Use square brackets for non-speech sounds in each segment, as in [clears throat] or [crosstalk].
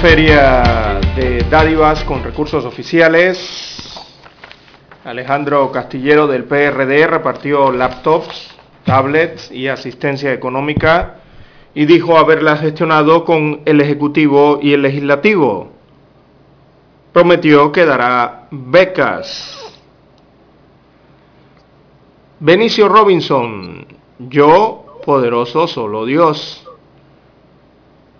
Feria de dádivas con recursos oficiales. Alejandro Castillero del PRD repartió laptops, tablets y asistencia económica y dijo haberla gestionado con el Ejecutivo y el Legislativo. Prometió que dará becas. Benicio Robinson, yo, poderoso solo Dios.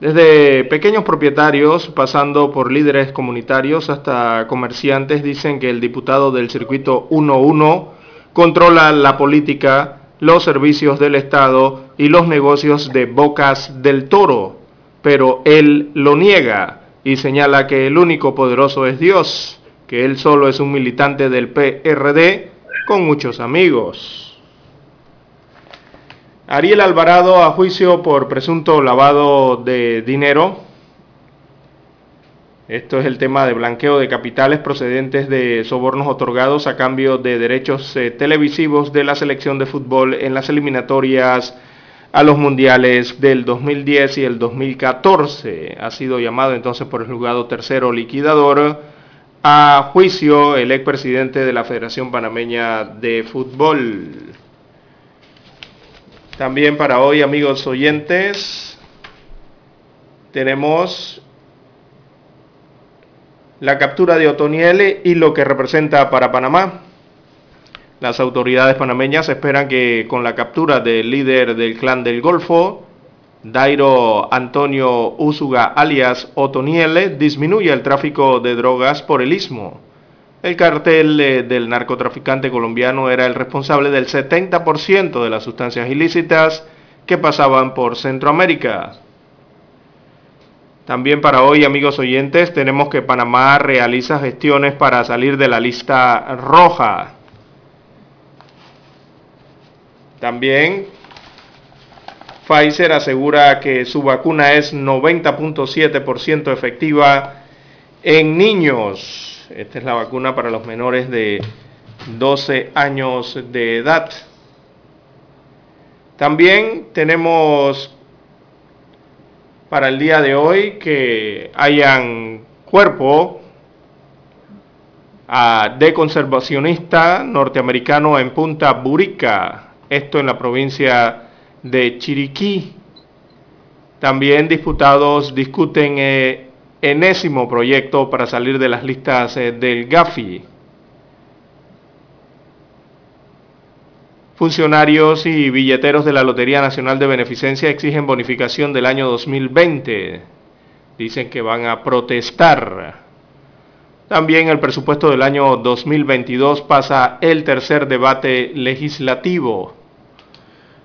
Desde pequeños propietarios, pasando por líderes comunitarios hasta comerciantes, dicen que el diputado del circuito 1-1 controla la política, los servicios del Estado y los negocios de Bocas del Toro, pero él lo niega y señala que el único poderoso es Dios, que él solo es un militante del PRD con muchos amigos. Ariel Alvarado a juicio por presunto lavado de dinero. Esto es el tema de blanqueo de capitales procedentes de sobornos otorgados a cambio de derechos eh, televisivos de la selección de fútbol en las eliminatorias a los mundiales del 2010 y el 2014. Ha sido llamado entonces por el juzgado tercero liquidador a juicio el expresidente de la Federación Panameña de Fútbol. También para hoy, amigos oyentes, tenemos la captura de Otoniel y lo que representa para Panamá. Las autoridades panameñas esperan que con la captura del líder del clan del Golfo, Dairo Antonio Usuga alias Otoniele, disminuya el tráfico de drogas por el istmo. El cartel del narcotraficante colombiano era el responsable del 70% de las sustancias ilícitas que pasaban por Centroamérica. También para hoy, amigos oyentes, tenemos que Panamá realiza gestiones para salir de la lista roja. También Pfizer asegura que su vacuna es 90.7% efectiva en niños. Esta es la vacuna para los menores de 12 años de edad. También tenemos para el día de hoy que hayan cuerpo de conservacionista norteamericano en Punta Burica, esto en la provincia de Chiriquí. También diputados discuten eh, enésimo proyecto para salir de las listas eh, del GAFI. Funcionarios y billeteros de la Lotería Nacional de Beneficencia exigen bonificación del año 2020. Dicen que van a protestar. También el presupuesto del año 2022 pasa el tercer debate legislativo.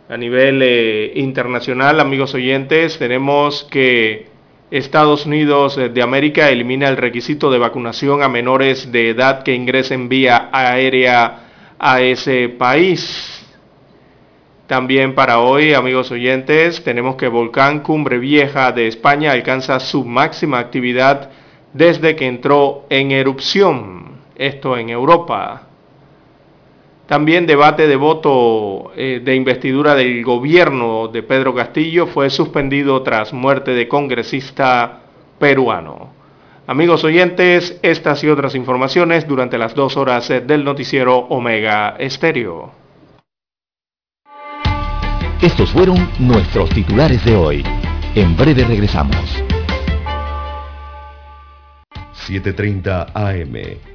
A nivel eh, internacional, amigos oyentes, tenemos que Estados Unidos de América elimina el requisito de vacunación a menores de edad que ingresen vía aérea a ese país. También para hoy, amigos oyentes, tenemos que Volcán Cumbre Vieja de España alcanza su máxima actividad desde que entró en erupción, esto en Europa. También debate de voto eh, de investidura del gobierno de Pedro Castillo fue suspendido tras muerte de congresista peruano. Amigos oyentes, estas y otras informaciones durante las dos horas del noticiero Omega Estéreo. Estos fueron nuestros titulares de hoy. En breve regresamos. 7.30 AM.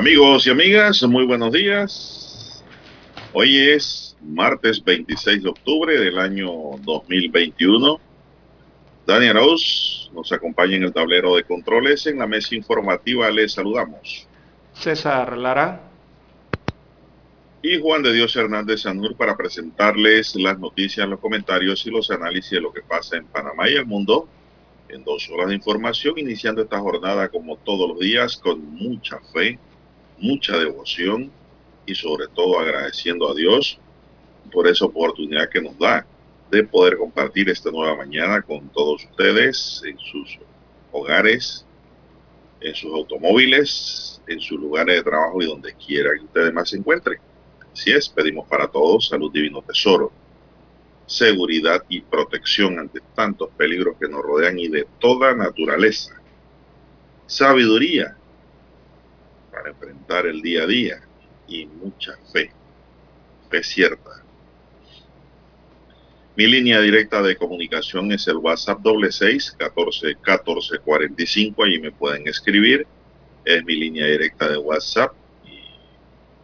Amigos y amigas, muy buenos días. Hoy es martes 26 de octubre del año 2021. Daniel Arauz nos acompaña en el tablero de controles. En la mesa informativa les saludamos. César Lara. Y Juan de Dios Hernández Sanur para presentarles las noticias, los comentarios y los análisis de lo que pasa en Panamá y el mundo en dos horas de información, iniciando esta jornada como todos los días con mucha fe mucha devoción y sobre todo agradeciendo a Dios por esa oportunidad que nos da de poder compartir esta nueva mañana con todos ustedes en sus hogares, en sus automóviles, en sus lugares de trabajo y donde quiera que ustedes más se encuentren. Así es, pedimos para todos salud divino tesoro, seguridad y protección ante tantos peligros que nos rodean y de toda naturaleza, sabiduría para enfrentar el día a día y mucha fe, fe cierta. Mi línea directa de comunicación es el WhatsApp doble seis catorce catorce cuarenta y cinco. Allí me pueden escribir. Es mi línea directa de WhatsApp y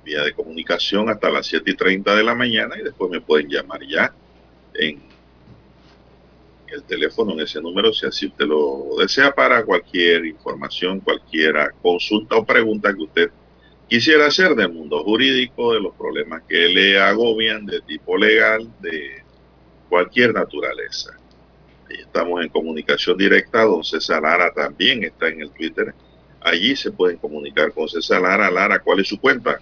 vía de comunicación hasta las 7 y 30 de la mañana y después me pueden llamar ya en el teléfono en ese número si así usted lo desea para cualquier información, cualquier consulta o pregunta que usted quisiera hacer del mundo jurídico, de los problemas que le agobian de tipo legal, de cualquier naturaleza. Ahí estamos en comunicación directa. Don César Lara también está en el Twitter. Allí se pueden comunicar con César Lara. Lara, ¿cuál es su cuenta?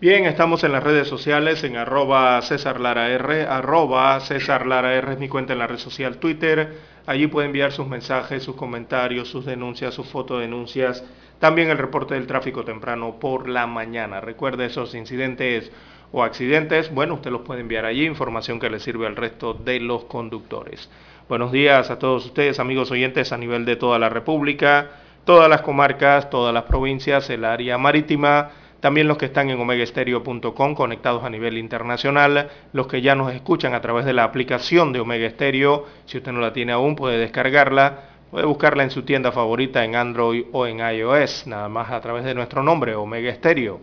Bien, estamos en las redes sociales en arroba César Lara R, arroba César Lara R es mi cuenta en la red social Twitter. Allí puede enviar sus mensajes, sus comentarios, sus denuncias, sus fotodenuncias. También el reporte del tráfico temprano por la mañana. Recuerde esos incidentes o accidentes. Bueno, usted los puede enviar allí, información que le sirve al resto de los conductores. Buenos días a todos ustedes, amigos oyentes, a nivel de toda la República, todas las comarcas, todas las provincias, el área marítima también los que están en omegaestereo.com conectados a nivel internacional, los que ya nos escuchan a través de la aplicación de Omega Stereo, si usted no la tiene aún puede descargarla, puede buscarla en su tienda favorita en Android o en iOS, nada más a través de nuestro nombre, Omega Stereo,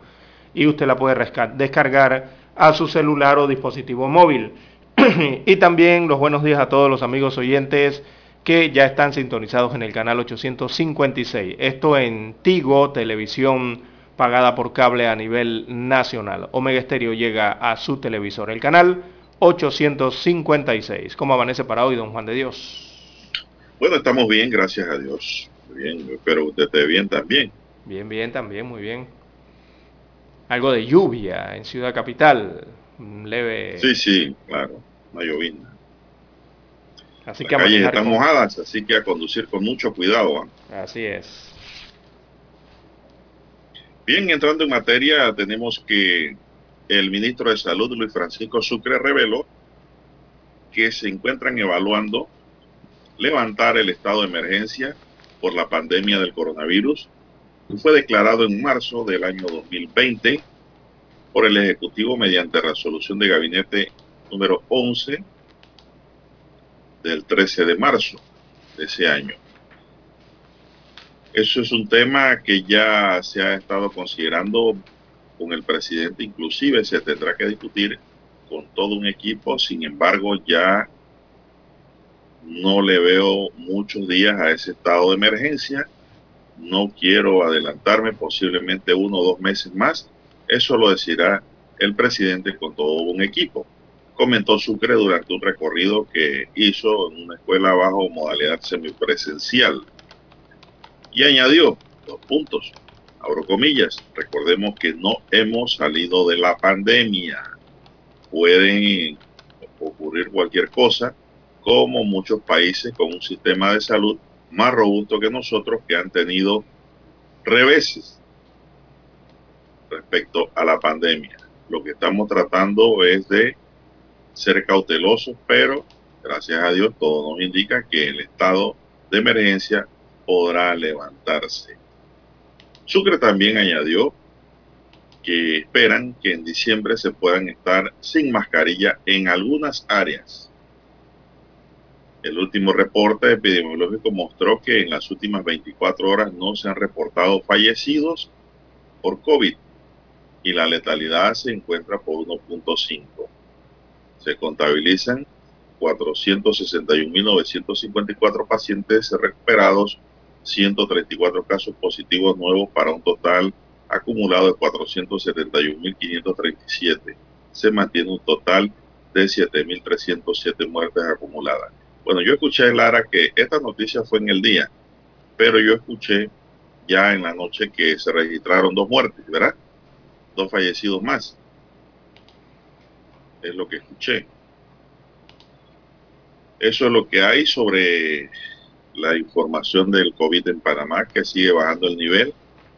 y usted la puede descargar a su celular o dispositivo móvil. [clears throat] y también los buenos días a todos los amigos oyentes que ya están sintonizados en el canal 856. Esto en Tigo, Televisión pagada por cable a nivel nacional. Omega Stereo llega a su televisor, el canal 856. ¿Cómo amanece para hoy, don Juan de Dios? Bueno, estamos bien, gracias a Dios. Bien, espero que usted esté bien también. Bien, bien, también, muy bien. Algo de lluvia en Ciudad Capital, leve. Sí, sí, claro, una llovina. Así Las que calles están mojadas, así que a conducir con mucho cuidado. Así es. Bien, entrando en materia, tenemos que el ministro de Salud, Luis Francisco Sucre, reveló que se encuentran evaluando levantar el estado de emergencia por la pandemia del coronavirus, que fue declarado en marzo del año 2020 por el Ejecutivo mediante resolución de gabinete número 11 del 13 de marzo de ese año. Eso es un tema que ya se ha estado considerando con el presidente, inclusive se tendrá que discutir con todo un equipo, sin embargo ya no le veo muchos días a ese estado de emergencia, no quiero adelantarme, posiblemente uno o dos meses más, eso lo decidirá el presidente con todo un equipo. Comentó Sucre durante un recorrido que hizo en una escuela bajo modalidad semipresencial. Y añadió dos puntos, abro comillas, recordemos que no hemos salido de la pandemia. Pueden ocurrir cualquier cosa, como muchos países con un sistema de salud más robusto que nosotros que han tenido reveses respecto a la pandemia. Lo que estamos tratando es de ser cautelosos, pero gracias a Dios todo nos indica que el estado de emergencia podrá levantarse. Sucre también añadió que esperan que en diciembre se puedan estar sin mascarilla en algunas áreas. El último reporte epidemiológico mostró que en las últimas 24 horas no se han reportado fallecidos por COVID y la letalidad se encuentra por 1.5 se contabilizan 461.954 pacientes recuperados, 134 casos positivos nuevos para un total acumulado de 471.537. Se mantiene un total de 7.307 muertes acumuladas. Bueno, yo escuché, Lara, que esta noticia fue en el día, pero yo escuché ya en la noche que se registraron dos muertes, ¿verdad? Dos fallecidos más es lo que escuché. Eso es lo que hay sobre la información del COVID en Panamá, que sigue bajando el nivel.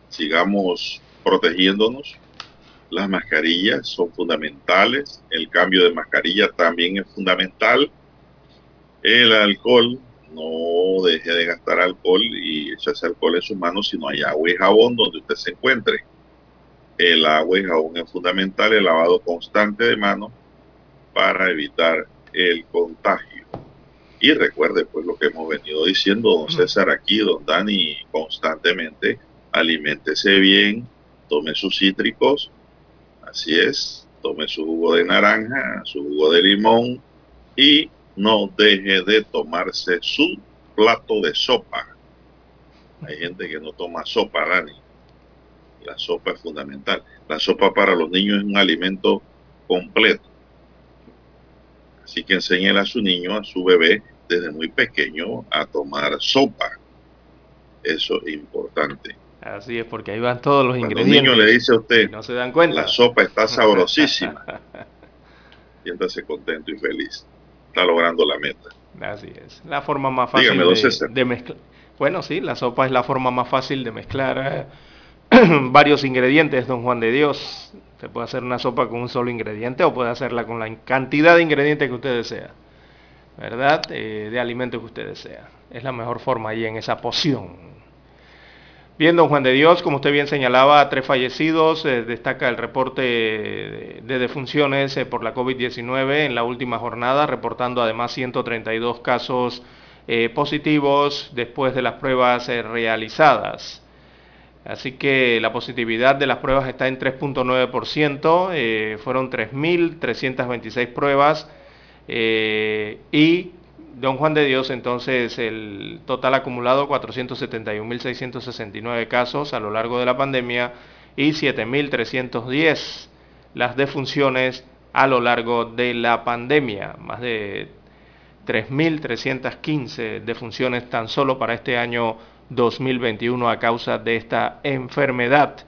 Sigamos protegiéndonos. Las mascarillas son fundamentales. El cambio de mascarilla también es fundamental. El alcohol, no deje de gastar alcohol y echarse alcohol en sus manos si no hay agua y jabón donde usted se encuentre. El agua y jabón es fundamental, el lavado constante de manos para evitar el contagio. Y recuerde pues lo que hemos venido diciendo, don César aquí, don Dani, constantemente, aliméntese bien, tome sus cítricos, así es, tome su jugo de naranja, su jugo de limón y no deje de tomarse su plato de sopa. Hay gente que no toma sopa, Dani. La sopa es fundamental. La sopa para los niños es un alimento completo Así que enséñele a su niño, a su bebé, desde muy pequeño a tomar sopa. Eso es importante. Así es, porque ahí van todos los ingredientes. Un niño le dice a usted, no se dan cuenta. La sopa está [laughs] sabrosísima. Siéntase contento y feliz. Está logrando la meta. Así es. La forma más fácil de, mezclar. Bueno, sí, la sopa es la forma más fácil de mezclar eh, [clears throat] varios ingredientes, don Juan de Dios. Se puede hacer una sopa con un solo ingrediente o puede hacerla con la cantidad de ingredientes que usted desea. ¿Verdad? Eh, de alimento que usted desea. Es la mejor forma ahí en esa poción. Bien, don Juan de Dios, como usted bien señalaba, tres fallecidos. Eh, destaca el reporte de, defunciones eh, por la COVID-19 en la última jornada, reportando además 132 casos positivos después de las pruebas realizadas. Así que la positividad de las pruebas está en 3.9%, eh, fueron 3.326 pruebas eh, y Don Juan de Dios entonces el total acumulado 471.669 casos a lo largo de la pandemia y 7.310 las defunciones a lo largo de la pandemia, más de 3.315 defunciones tan solo para este año 2021 a causa de esta enfermedad.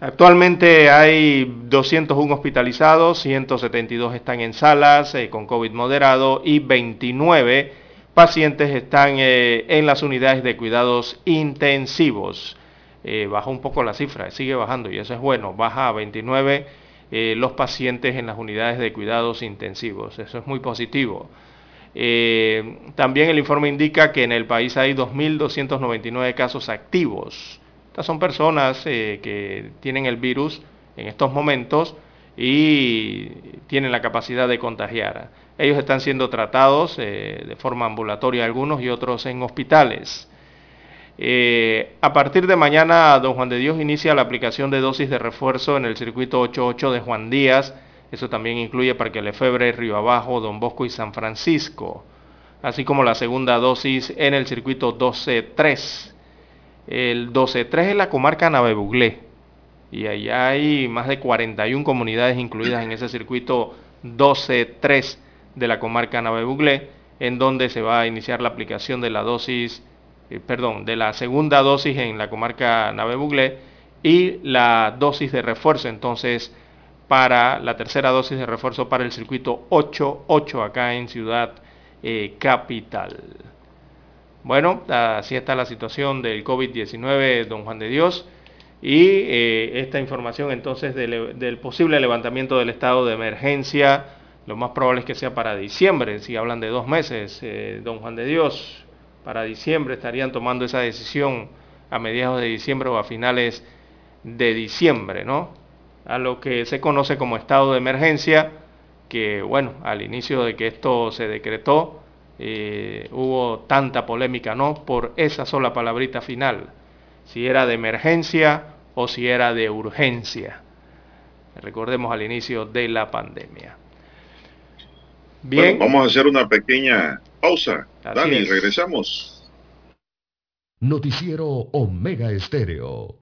Actualmente hay 201 hospitalizados, 172 están en salas eh, con COVID moderado y 29 pacientes están eh, en las unidades de cuidados intensivos. Eh, baja un poco la cifra, sigue bajando y eso es bueno, baja a 29 los pacientes en las unidades de cuidados intensivos, eso es muy positivo. Eh, también el informe indica que en el país hay 2.299 casos activos. Estas son personas eh, que tienen el virus en estos momentos y tienen la capacidad de contagiar. Ellos están siendo tratados eh, de forma ambulatoria algunos y otros en hospitales. a partir de mañana, don Juan de Dios inicia la aplicación de dosis de refuerzo en el circuito 88 de Juan Díaz eso también incluye Parque Lefebre, Río Abajo, Don Bosco y San Francisco, así como la segunda dosis en el circuito 12-3. El 12-3 es la comarca Navebuglé y allá hay más de 41 comunidades incluidas en ese circuito 12-3 de la comarca Navebuglé, en donde se va a iniciar la aplicación de la dosis, eh, perdón, de la segunda dosis en la comarca Navebuglé y la dosis de refuerzo entonces para la tercera dosis de refuerzo para el circuito 8-8 acá en Ciudad eh, Capital. Bueno, así está la situación del COVID-19, don Juan de Dios. Y eh, esta información entonces del, posible levantamiento del estado de emergencia, lo más probable es que sea para diciembre, si hablan de dos meses, eh, don Juan de Dios, para diciembre estarían tomando esa decisión a mediados de diciembre o a finales de diciembre, ¿no? A lo que se conoce como estado de emergencia, que bueno, al inicio de que esto se decretó, eh, hubo tanta polémica, ¿no? Por esa sola palabrita final, si era de emergencia o si era de urgencia. Recordemos al inicio de la pandemia. Bien. vamos a hacer una pequeña pausa. Dani, regresamos. Noticiero Omega Estéreo.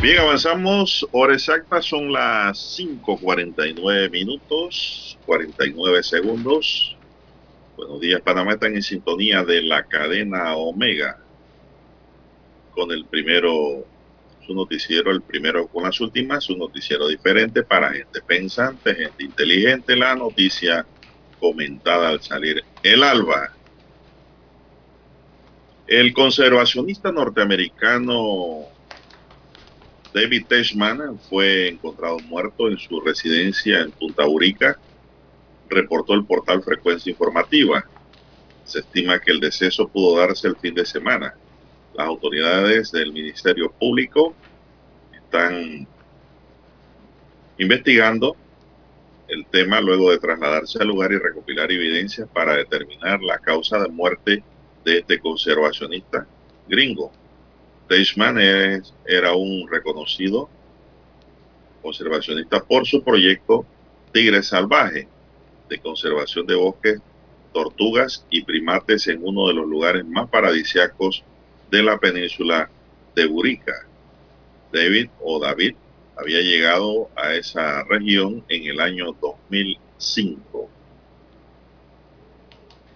Bien, avanzamos. Hora exacta son las 5.49 minutos, 49 segundos. Buenos días, Panamá. Están en sintonía de la cadena Omega. Con el primero, su noticiero, el primero con las últimas, su noticiero diferente para gente pensante, gente inteligente. La noticia comentada al salir el alba. El conservacionista norteamericano David Teshman fue encontrado muerto en su residencia en Punta Urica, reportó el portal Frecuencia Informativa. Se estima que el deceso pudo darse el fin de semana. Las autoridades del Ministerio Público están investigando el tema luego de trasladarse al lugar y recopilar evidencias para determinar la causa de muerte de este conservacionista gringo. Teichmann era un reconocido conservacionista por su proyecto Tigre Salvaje de conservación de bosques, tortugas y primates en uno de los lugares más paradisiacos de la península de Burica. David o David había llegado a esa región en el año 2005.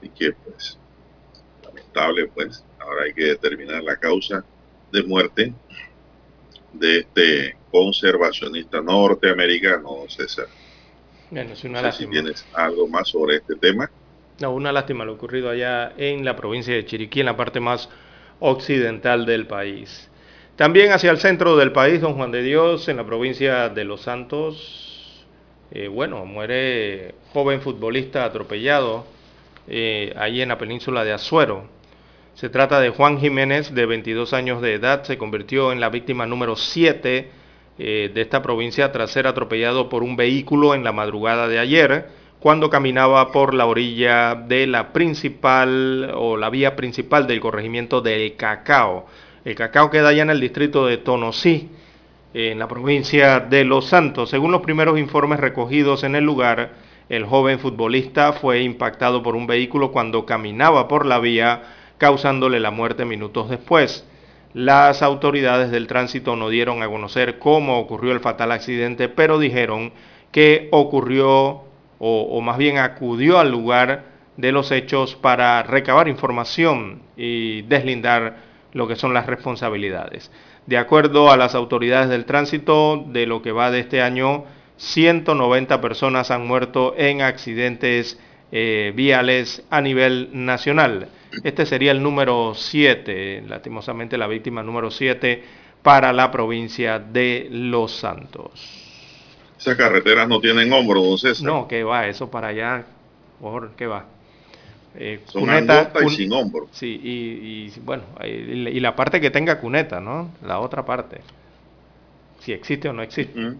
Y que pues, lamentable pues, ahora hay que determinar la causa de muerte de este conservacionista norteamericano, César. Bueno, es una no sé si tienes algo más sobre este tema. No, una lástima lo ocurrido allá en la provincia de Chiriquí, en la parte más occidental del país. También hacia el centro del país, don Juan de Dios, en la provincia de Los Santos, eh, bueno, muere joven futbolista atropellado eh, ahí en la península de Azuero. Se trata de Juan Jiménez, de 22 años de edad, se convirtió en la víctima número 7 eh, de esta provincia tras ser atropellado por un vehículo en la madrugada de ayer, cuando caminaba por la orilla de la principal o la vía principal del corregimiento del Cacao. El cacao queda allá en el distrito de Tonosí, en la provincia de Los Santos. Según los primeros informes recogidos en el lugar, el joven futbolista fue impactado por un vehículo cuando caminaba por la vía, causándole la muerte minutos después. Las autoridades del tránsito no dieron a conocer cómo ocurrió el fatal accidente, pero dijeron que ocurrió o, más bien acudió al lugar de los hechos para recabar información y deslindar lo que son las responsabilidades. De acuerdo a las autoridades del tránsito, de lo que va de este año, 190 personas han muerto en accidentes eh, viales a nivel nacional. Este sería el número 7, lastimosamente la víctima número 7 para la provincia de Los Santos. Esas carreteras no tienen hombro, don César. No, que va, eso para allá, por qué va. Eh, Son cuneta y sin hombro. Sí, y, y bueno, y, y, la parte que tenga cuneta, ¿no? La otra parte. Si existe o no existe. Uh -huh.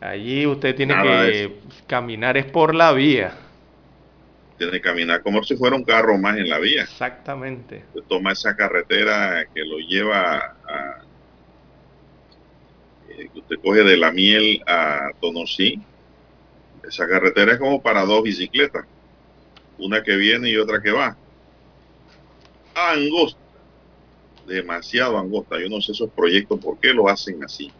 Allí usted tiene Nada que caminar es por la vía. Tiene que caminar como si fuera un carro más en la vía. Exactamente. Usted toma esa carretera que lo lleva a... Eh, usted coge de la miel a Tonosí. Esa carretera es como para dos bicicletas una que viene y otra que va. Angosta, demasiado angosta. Yo no sé esos proyectos por qué lo hacen así.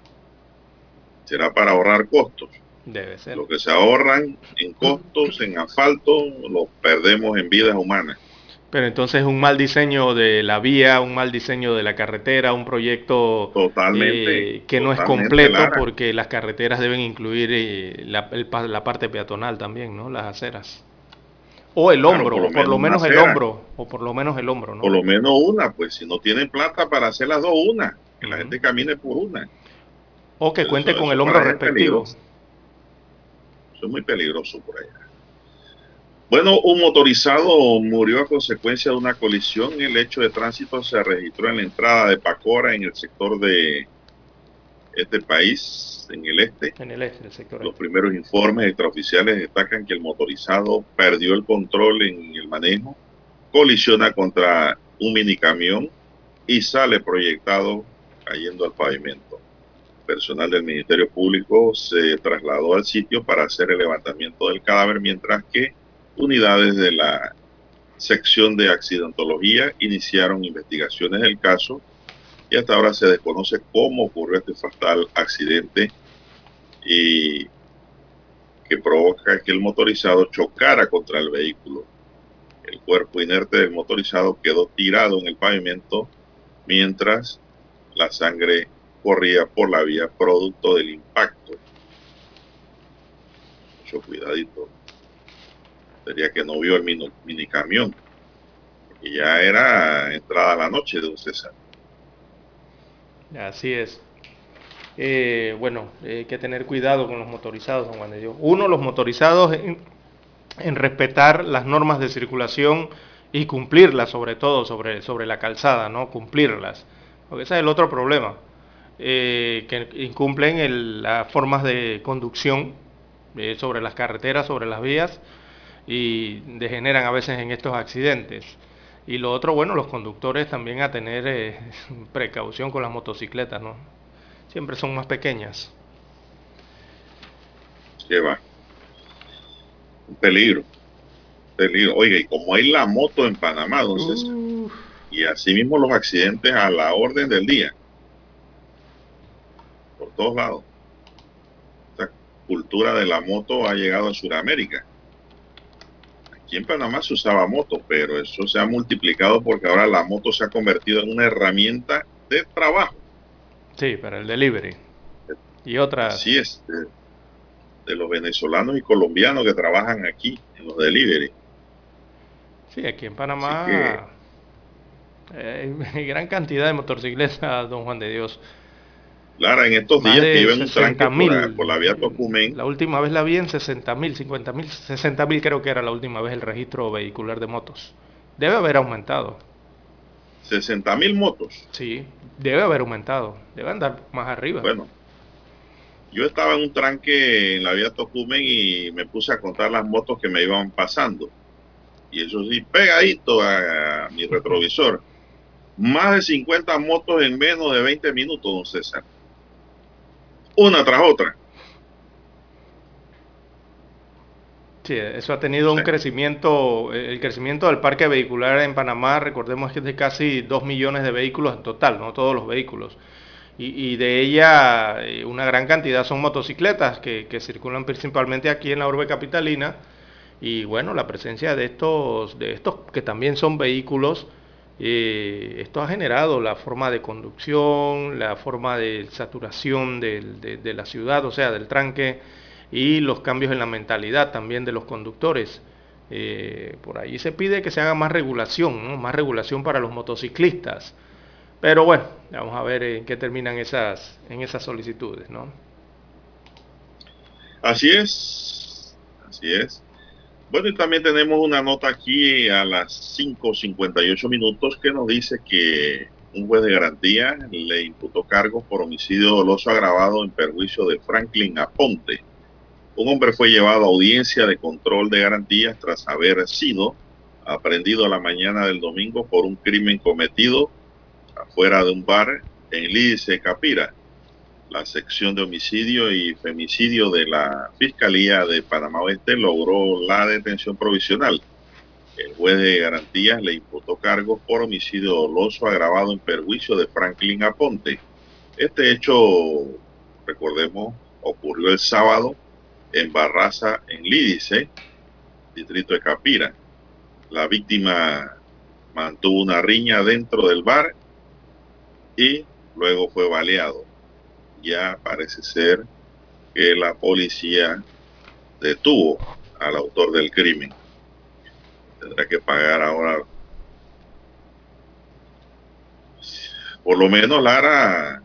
Será para ahorrar costos. Debe ser. Lo que se ahorran en costos, en asfalto, lo perdemos en vidas humanas. Pero entonces un mal diseño de la vía, un mal diseño de la carretera, un proyecto totalmente, eh, que totalmente no es completo Lara. porque las carreteras deben incluir eh, la, el, la, parte peatonal también, ¿no? Las aceras. O el hombro, claro, por, lo, o por lo menos el hombro, o por lo menos el hombro, ¿no? Por lo menos una, pues si no tienen plata para hacer las dos, una. Que uh -huh. la gente camine por una. O que cuente con el hombro respectivo. Eso es muy peligroso por allá. Bueno, un motorizado murió a consecuencia de una colisión. El hecho de tránsito se registró en la entrada de Pacora, en el sector de este país, en el este. En el este, el sector. Los este. primeros informes extraoficiales destacan que el motorizado perdió el control en el manejo, colisiona contra un minicamión y sale proyectado cayendo al pavimento. Personal del Ministerio Público se trasladó al sitio para hacer el levantamiento del cadáver, mientras que unidades de la sección de accidentología iniciaron investigaciones del caso y hasta ahora se desconoce cómo ocurrió este fatal accidente y que provoca que el motorizado chocara contra el vehículo. El cuerpo inerte del motorizado quedó tirado en el pavimento mientras la sangre corría por la vía producto del impacto. Mucho cuidadito. Sería que no vio el mini, camión. Porque ya era entrada la noche de un César. Así es. Eh, bueno, hay que tener cuidado con los motorizados, don Juan de Dios. Uno, los motorizados en, en, respetar las normas de circulación y cumplirlas, sobre todo sobre, sobre la calzada, ¿no? Cumplirlas. Porque ese es el otro problema. Eh, que incumplen las formas de conducción eh, sobre las carreteras, sobre las vías y degeneran a veces en estos accidentes. Y lo otro, bueno, los conductores también a tener eh, [laughs] precaución con las motocicletas, ¿no? Siempre son más pequeñas. ¿Qué va? Un peligro. peligro. Oiga, y como hay la moto en Panamá, entonces, y así mismo los accidentes a la orden del día. Por todos lados. Esta cultura de la moto ha llegado a Sudamérica. Aquí en Panamá se usaba moto, pero eso se ha multiplicado porque ahora la moto se ha convertido en una herramienta de trabajo. Sí, para el delivery. Y otras. Así es. De, de los venezolanos y colombianos que trabajan aquí en los delivery. Sí, aquí en Panamá eh, hay [laughs] gran cantidad de motocicletas, don Juan de Dios. Lara, en estos días que iba en un 60 tranque por la vía Tocumen, La última vez la vi en 60 mil, 50 mil, 60 mil creo que era la última vez el registro vehicular de motos. Debe haber aumentado. 60 mil motos. Sí, debe haber aumentado. Debe andar más arriba. Bueno, yo estaba en un tranque en la vía Tocumen y me puse a contar las motos que me iban pasando. Y eso sí, pegadito a, mi retrovisor. Más de 50 motos en menos de 20 minutos, don César. Una tras otra. Sí, eso ha tenido un crecimiento, eh, el crecimiento del parque vehicular en Panamá, recordemos que es de casi 2 millones de vehículos en total, no todos los vehículos. Y, y de ella eh, una gran cantidad son motocicletas que, que circulan principalmente aquí en la urbe capitalina. Y bueno, la presencia de estos, de estos que también son vehículos, eh, esto ha generado la forma de conducción, la forma de saturación de la ciudad, o sea, del tranque, y los cambios en la mentalidad también de los conductores. Eh, por ahí se pide que se haga más regulación, ¿no? más regulación para los motociclistas. Pero bueno, vamos a ver en qué terminan esas, en esas solicitudes, ¿no? Así es. Así es. Bueno, y también tenemos una nota aquí a las 5.58 minutos que nos dice que un juez de garantía le imputó cargos por homicidio doloso agravado en perjuicio de Franklin Aponte. Un hombre fue llevado a audiencia de control de garantías tras haber sido aprendido a la mañana del domingo por un crimen cometido afuera de un bar en Lídice, Capira la sección de homicidio y femicidio de la Fiscalía de Panamá Oeste logró la detención provisional. El juez de garantías le imputó cargos por homicidio doloso agravado en perjuicio de Franklin Aponte. Este hecho, recordemos, ocurrió el sábado en Barraza, en Lídice, distrito de Capira. La víctima mantuvo una riña dentro del bar y luego fue baleado ya parece ser que la policía detuvo al autor del crimen. Tendrá que pagar ahora por lo menos Lara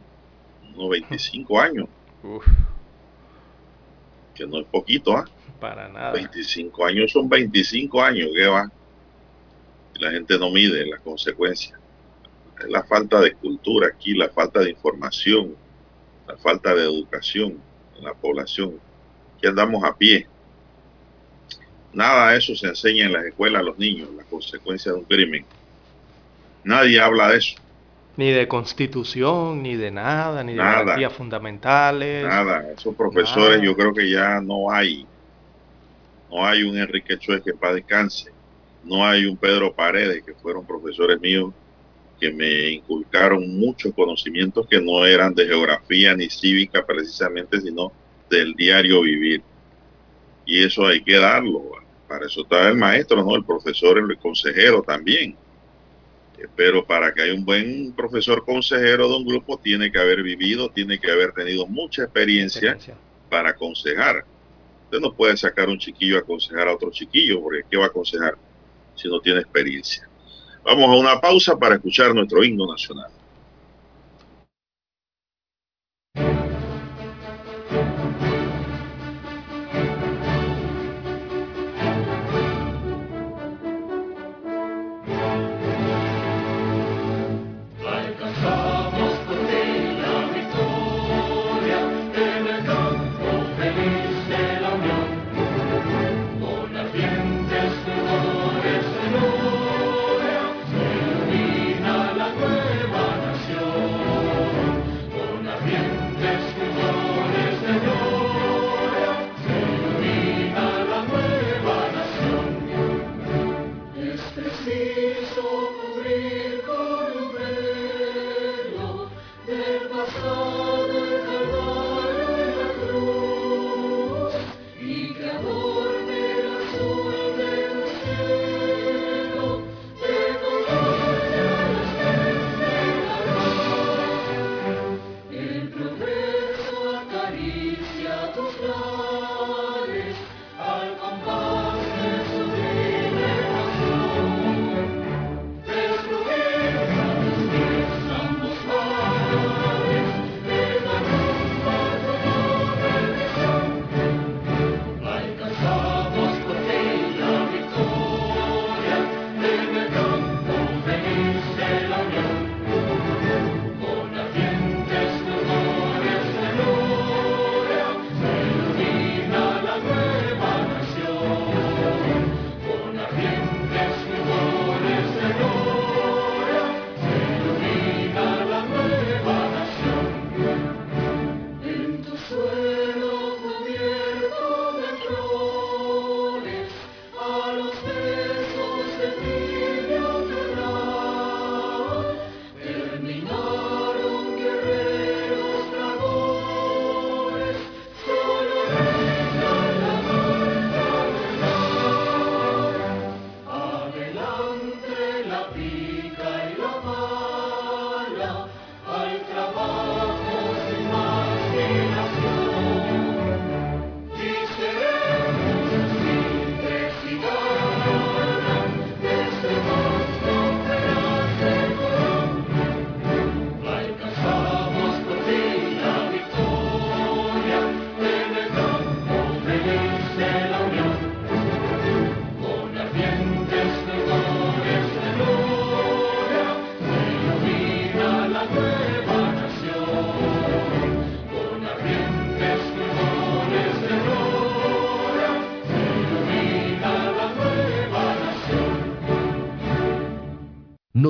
unos 25 años, Uf, que no es poquito, ¿ah? para nada. 25 años son 25 años, ¿qué va? Y la gente no mide las consecuencias. Es la falta de cultura aquí, la falta de información, la falta de educación en la población. Aquí andamos a pie. Nada de eso se enseña en las escuelas a los niños, las consecuencias de un crimen. Nadie habla de eso, Ni de constitución, ni de nada, ni de Nada. garantías fundamentales. nada. Esos profesores Nada. yo creo que ya no hay. No hay un Enrique Chuez que para descanse. No hay un Pedro Paredes, que fueron profesores míos que me inculcaron muchos conocimientos que no eran de geografía ni cívica precisamente, sino del diario vivir. Y eso hay que darlo. Para eso está el maestro, ¿no? El profesor, el consejero también. Pero para que haya un buen profesor consejero de un grupo, tiene que haber vivido, tiene que haber tenido mucha experiencia Experiencia. para aconsejar. Usted no puede sacar un chiquillo a aconsejar a otro chiquillo, porque ¿qué va a aconsejar si no tiene experiencia? Vamos a una pausa para escuchar nuestro himno nacional.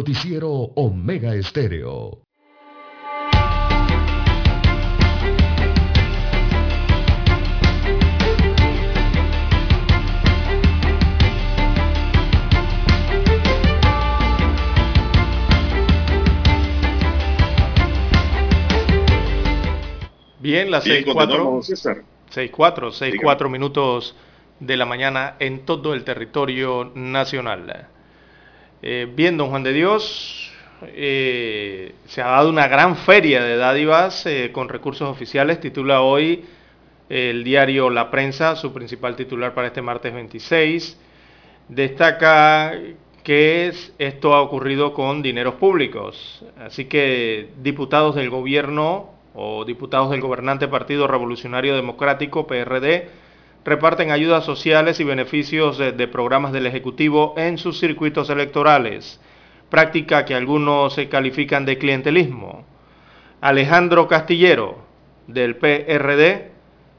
Noticiero Omega Estéreo. Bien, las 6.4, 6.4, 6.4 minutos de la mañana en todo el territorio nacional. Eh, bien, don Juan de Dios, eh, se ha dado una gran feria de dádivas eh, con recursos oficiales, titula hoy el diario La Prensa, su principal titular para este martes 26. Destaca que esto ha ocurrido con dineros públicos. Así que diputados del gobierno o diputados del gobernante Partido Revolucionario Democrático, PRD, reparten ayudas sociales y beneficios de, programas del Ejecutivo en sus circuitos electorales, práctica que algunos se califican de clientelismo. Alejandro Castillero, del PRD,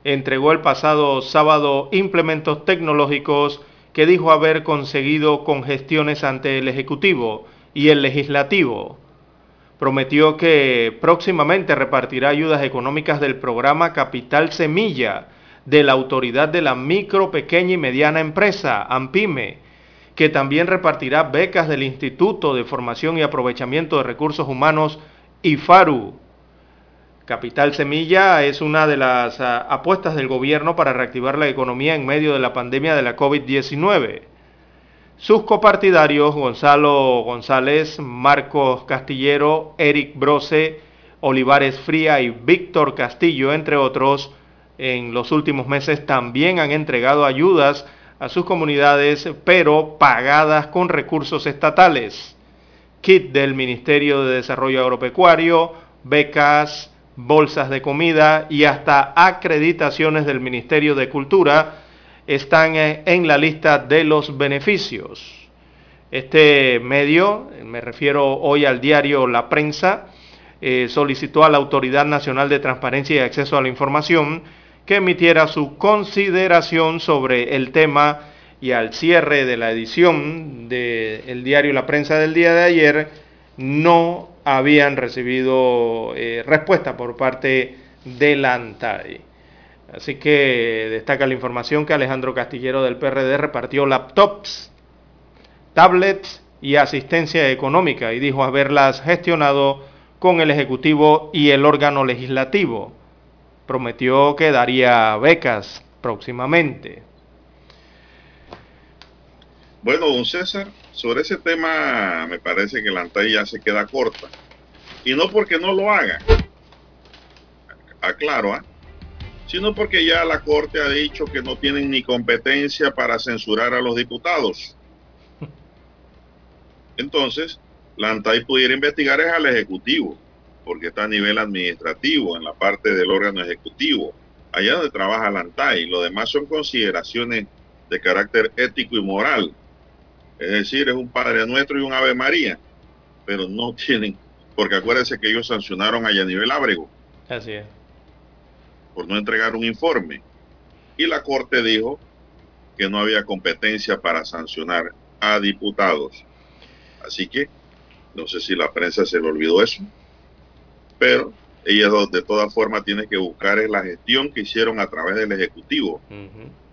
entregó el pasado sábado implementos tecnológicos que dijo haber conseguido con gestiones ante el Ejecutivo y el Legislativo. Prometió que próximamente repartirá ayudas económicas del programa Capital Semilla, de la Autoridad de la Micro, Pequeña y Mediana Empresa, AMPIME, que también repartirá becas del Instituto de Formación y Aprovechamiento de Recursos Humanos, IFARU. Capital Semilla es una de las ah, apuestas del gobierno para reactivar la economía en medio de la pandemia de la COVID-19. Sus copartidarios, Gonzalo González, Marcos Castillero, Eric Brose, Olivares Fría y Víctor Castillo, entre otros, en los últimos meses también han entregado ayudas a sus comunidades, pero pagadas con recursos estatales. Kit del Ministerio de Desarrollo Agropecuario, becas, bolsas de comida y hasta acreditaciones del Ministerio de Cultura están eh, en la lista de los beneficios. Este medio, me refiero hoy al diario La Prensa, eh, solicitó a la Autoridad Nacional de Transparencia y Acceso a la Información que emitiera su consideración sobre el tema y al cierre de la edición del diario La Prensa del día de ayer no habían recibido eh, respuesta por parte del ANTAI. Así que destaca la información que Alejandro Castillero del PRD repartió laptops, tablets y asistencia económica y dijo haberlas gestionado con el Ejecutivo y el órgano legislativo. Prometió que daría becas próximamente. Bueno, don César, sobre ese tema me parece que la ANTAI ya se queda corta. Y no porque no lo haga, aclaro, ¿ah? sino porque ya la Corte ha dicho que no tienen ni competencia para censurar a los diputados. [laughs] Entonces, la ANTAI pudiera investigar es al Ejecutivo, porque está a nivel administrativo, en la parte del órgano ejecutivo, allá donde trabaja la ANTAI. Lo demás son consideraciones de carácter ético y moral. Es decir, es un Padre Nuestro y un Ave María, pero no [laughs] tienen, porque acuérdense que ellos sancionaron allá a nivel Ábrego. Así es por no entregar un informe. Y la Corte dijo que no había competencia para sancionar a diputados. Así que no sé si la prensa se le olvidó eso, pero ella de todas formas tiene que buscar la gestión que hicieron a través del Ejecutivo.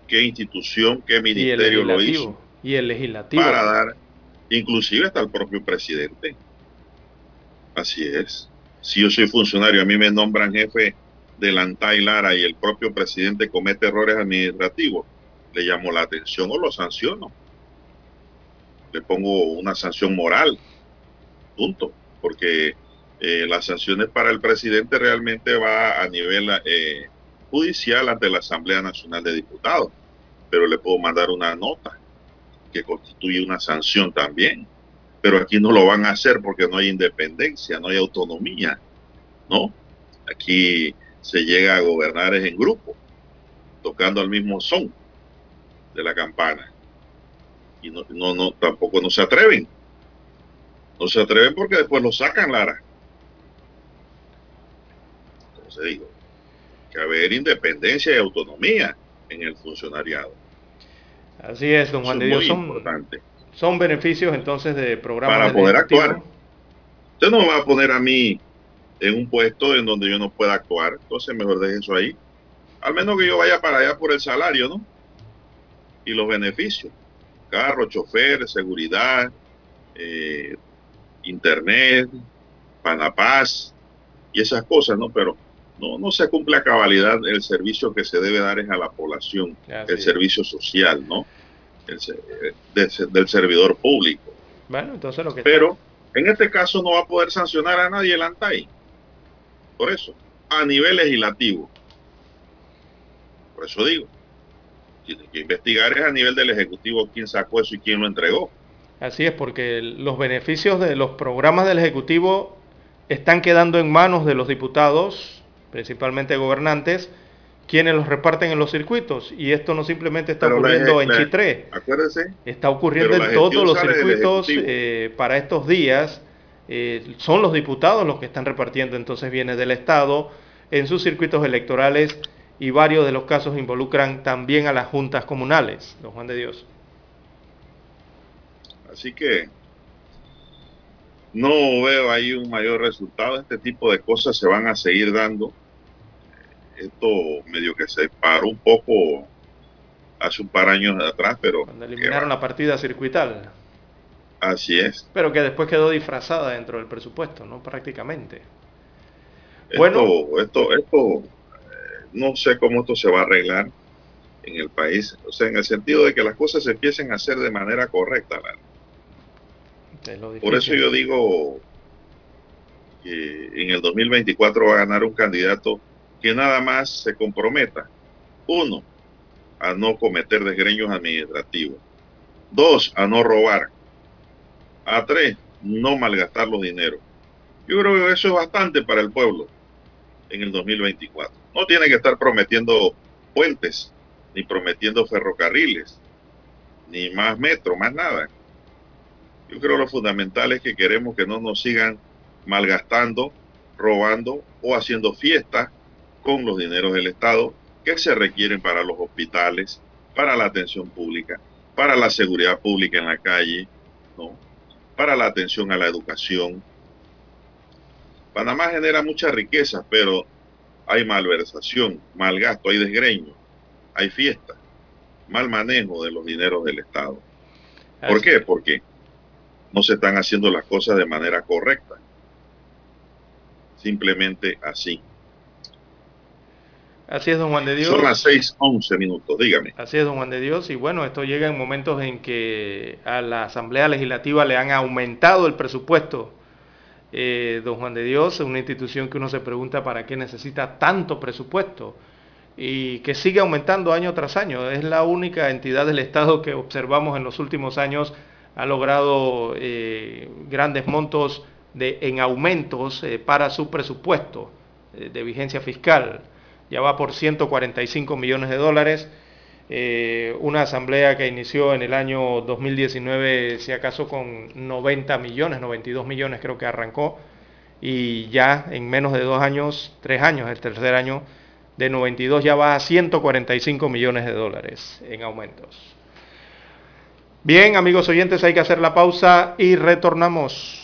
¿Qué institución, qué ministerio lo hizo? Y el legislativo. Para dar, inclusive hasta el propio presidente. Así es. Si yo soy funcionario, a mí me nombran jefe de Lara y el propio presidente comete errores administrativos, le llamo la atención o lo sanciono. Le pongo una sanción moral, punto, porque eh, las sanciones para el presidente realmente va a nivel eh, judicial ante la Asamblea Nacional de Diputados, pero le puedo mandar una nota que constituye una sanción también. Pero aquí no lo van a hacer porque no hay independencia, no hay autonomía, ¿no? Aquí se llega a gobernar en grupo, tocando al mismo son de la campana. Y no, no, no, tampoco no se atreven. No se atreven porque después lo sacan, Lara. Entonces digo, que haber independencia y autonomía en el funcionariado. Así es, don Juan de Dios. Son, importante. son beneficios entonces de programas. Para poder actuar. Usted no me va a poner a mí en un puesto en donde yo no pueda actuar. Entonces mejor deje eso ahí. Al menos que yo vaya para allá por el salario, ¿no? Y los beneficios. Carro, chofer, seguridad, eh, internet, panapaz y esas cosas, ¿no? Pero no, no se cumple a cabalidad el servicio que se debe dar es a la población, el servicio social, ¿no? El, del servidor público. Bueno, entonces lo que... Pero en este caso no va a poder sancionar a nadie el ANTAI. Por eso, a nivel legislativo. Por eso digo, tiene que investigar es a nivel del Ejecutivo quién sacó eso y quién lo entregó. Así es, porque los beneficios de los programas del Ejecutivo están quedando en manos de los diputados, principalmente gobernantes, quienes los reparten en los circuitos. Y esto no simplemente está ocurriendo en Chitré. Acuérdense. Está ocurriendo en todos los circuitos eh, para estos días eh, son los diputados los que están repartiendo entonces bienes del Estado en sus circuitos electorales y varios de los casos involucran también a las juntas comunales, don Juan de Dios. Así que no veo ahí un mayor resultado. Este tipo de cosas se van a seguir dando. Esto medio que se paró un poco hace un par de años atrás, pero... Cuando eliminaron la partida circuital. Así es. Pero que después quedó disfrazada dentro del presupuesto, ¿no? Prácticamente. bueno, esto, esto, eh, no sé cómo esto se va a arreglar en el país. O sea, en el sentido de que las cosas se empiecen a hacer de manera correcta. Por eso yo digo que en el 2024 va a ganar un candidato que nada más se comprometa. Uno, a no cometer desgreños administrativos. Dos, a no robar. A tres, no malgastar los dineros. Yo creo que eso es bastante para el pueblo en el 2024. No tiene que estar prometiendo puentes, ni prometiendo ferrocarriles, ni más metro, más nada. Yo creo lo fundamental es que queremos que no nos sigan malgastando, robando o haciendo fiestas con los dineros del Estado que se requieren para los hospitales, para la atención pública, para la seguridad pública en la calle, ¿no? para la atención a la educación. Panamá genera mucha riqueza, pero hay malversación, mal gasto, hay desgreño, hay fiesta, mal manejo de los dineros del Estado. ¿Por qué? Porque no se están haciendo las cosas de manera correcta. Simplemente así. Así es, don Juan de Dios. Son las 6, 11 minutos, dígame. Así es, don Juan de Dios. Y bueno, esto llega en momentos en que a la Asamblea Legislativa le han aumentado el presupuesto. Eh, don Juan de Dios, es una institución que uno se pregunta para qué necesita tanto presupuesto y que sigue aumentando año tras año. Es la única entidad del Estado que observamos en los últimos años ha logrado eh, grandes montos de, en aumentos eh, para su presupuesto de vigencia fiscal ya va por 145 millones de dólares. Eh, una asamblea que inició en el año 2019, si acaso con 90 millones, 92 millones creo que arrancó, y ya en menos de dos años, tres años, el tercer año, de 92 ya va a 145 millones de dólares en aumentos. Bien, amigos oyentes, hay que hacer la pausa y retornamos.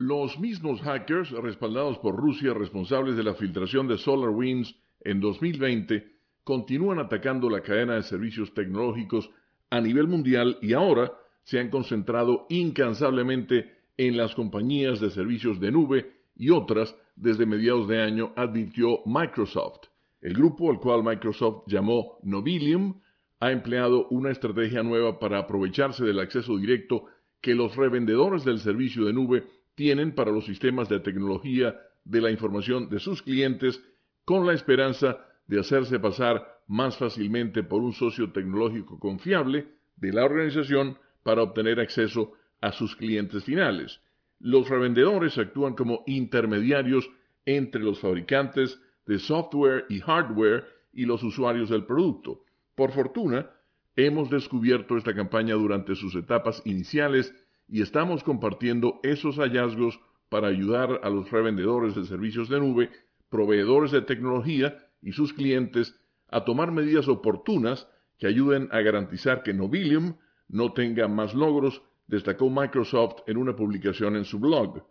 Los mismos hackers respaldados por Rusia responsables de la filtración de SolarWinds en 2020 continúan atacando la cadena de servicios tecnológicos a nivel mundial y ahora se han concentrado incansablemente en las compañías de servicios de nube y otras desde mediados de año, advirtió Microsoft. El grupo al cual Microsoft llamó Nobilium ha empleado una estrategia nueva para aprovecharse del acceso directo que los revendedores del servicio de nube tienen para los sistemas de tecnología de la información de sus clientes con la esperanza de hacerse pasar más fácilmente por un socio tecnológico confiable de la organización para obtener acceso a sus clientes finales. Los revendedores actúan como intermediarios entre los fabricantes de software y hardware y los usuarios del producto. Por fortuna, hemos descubierto esta campaña durante sus etapas iniciales y estamos compartiendo esos hallazgos para ayudar a los revendedores de servicios de nube, proveedores de tecnología y sus clientes a tomar medidas oportunas que ayuden a garantizar que Nobilium no tenga más logros, destacó Microsoft en una publicación en su blog.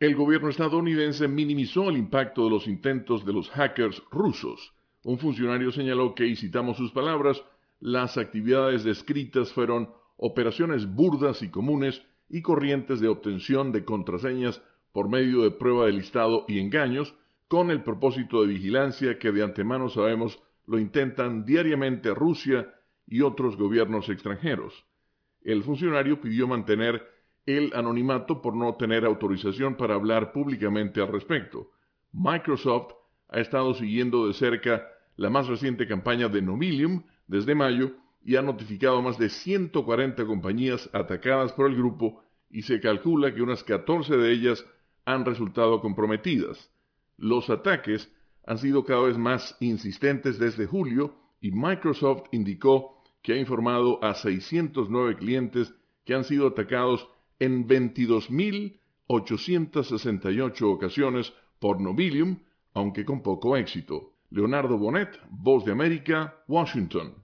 El gobierno estadounidense minimizó el impacto de los intentos de los hackers rusos. Un funcionario señaló que, y citamos sus palabras, las actividades descritas fueron operaciones burdas y comunes y corrientes de obtención de contraseñas por medio de prueba de listado y engaños, con el propósito de vigilancia que de antemano sabemos lo intentan diariamente Rusia y otros gobiernos extranjeros. El funcionario pidió mantener el anonimato por no tener autorización para hablar públicamente al respecto. Microsoft ha estado siguiendo de cerca la más reciente campaña de Nomilium desde mayo y ha notificado a más de 140 compañías atacadas por el grupo y se calcula que unas 14 de ellas han resultado comprometidas. Los ataques han sido cada vez más insistentes desde julio y Microsoft indicó que ha informado a 609 clientes que han sido atacados en 22.868 ocasiones por Nobilium, aunque con poco éxito. Leonardo Bonet, Voz de América, Washington.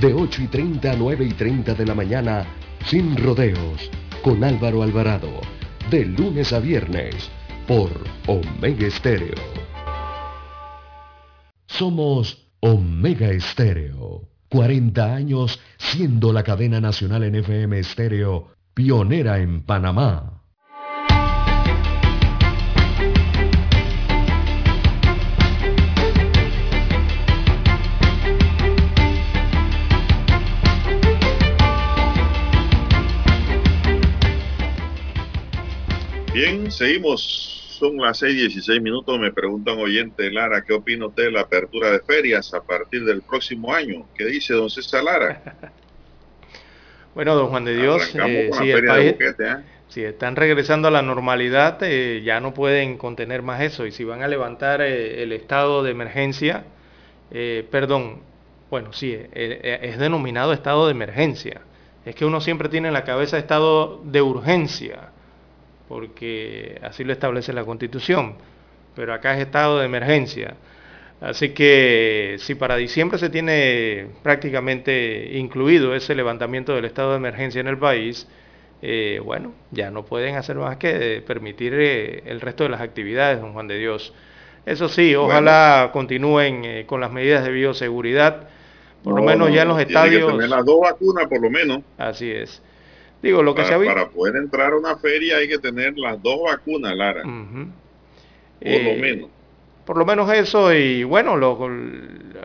de 8 y 30 a 9 y 30 de la mañana, sin rodeos, con Álvaro Alvarado, de lunes a viernes, por Omega Estéreo. Somos Omega Estéreo, 40 años siendo la cadena nacional en FM Estéreo, pionera en Panamá. Bien, seguimos. Son las 6:16 minutos. Me preguntan oyente Lara, ¿qué opina usted de la apertura de ferias a partir del próximo año? ¿Qué dice don César Lara? [laughs] bueno, don Juan de Dios, eh, si, ¿eh? si, están regresando a la normalidad, eh, ya no pueden contener más eso. Y si van a levantar el estado de emergencia, perdón, bueno, sí, es denominado estado de emergencia. Es que uno siempre tiene en la cabeza estado de urgencia porque así lo establece la Constitución, pero acá es estado de emergencia. Así que si para diciembre se tiene prácticamente incluido ese levantamiento del estado de emergencia en el país, eh, bueno, ya no pueden hacer más que permitir eh, el resto de las actividades, don Juan de Dios. Eso sí, ojalá continúen eh, con las medidas de bioseguridad, por lo menos ya en los estadios. Las dos vacunas, por lo menos. Así es. Digo, lo que para, se Para poder entrar a una feria hay que tener las dos vacunas, Lara. Por lo eh, menos. Por lo menos eso y bueno,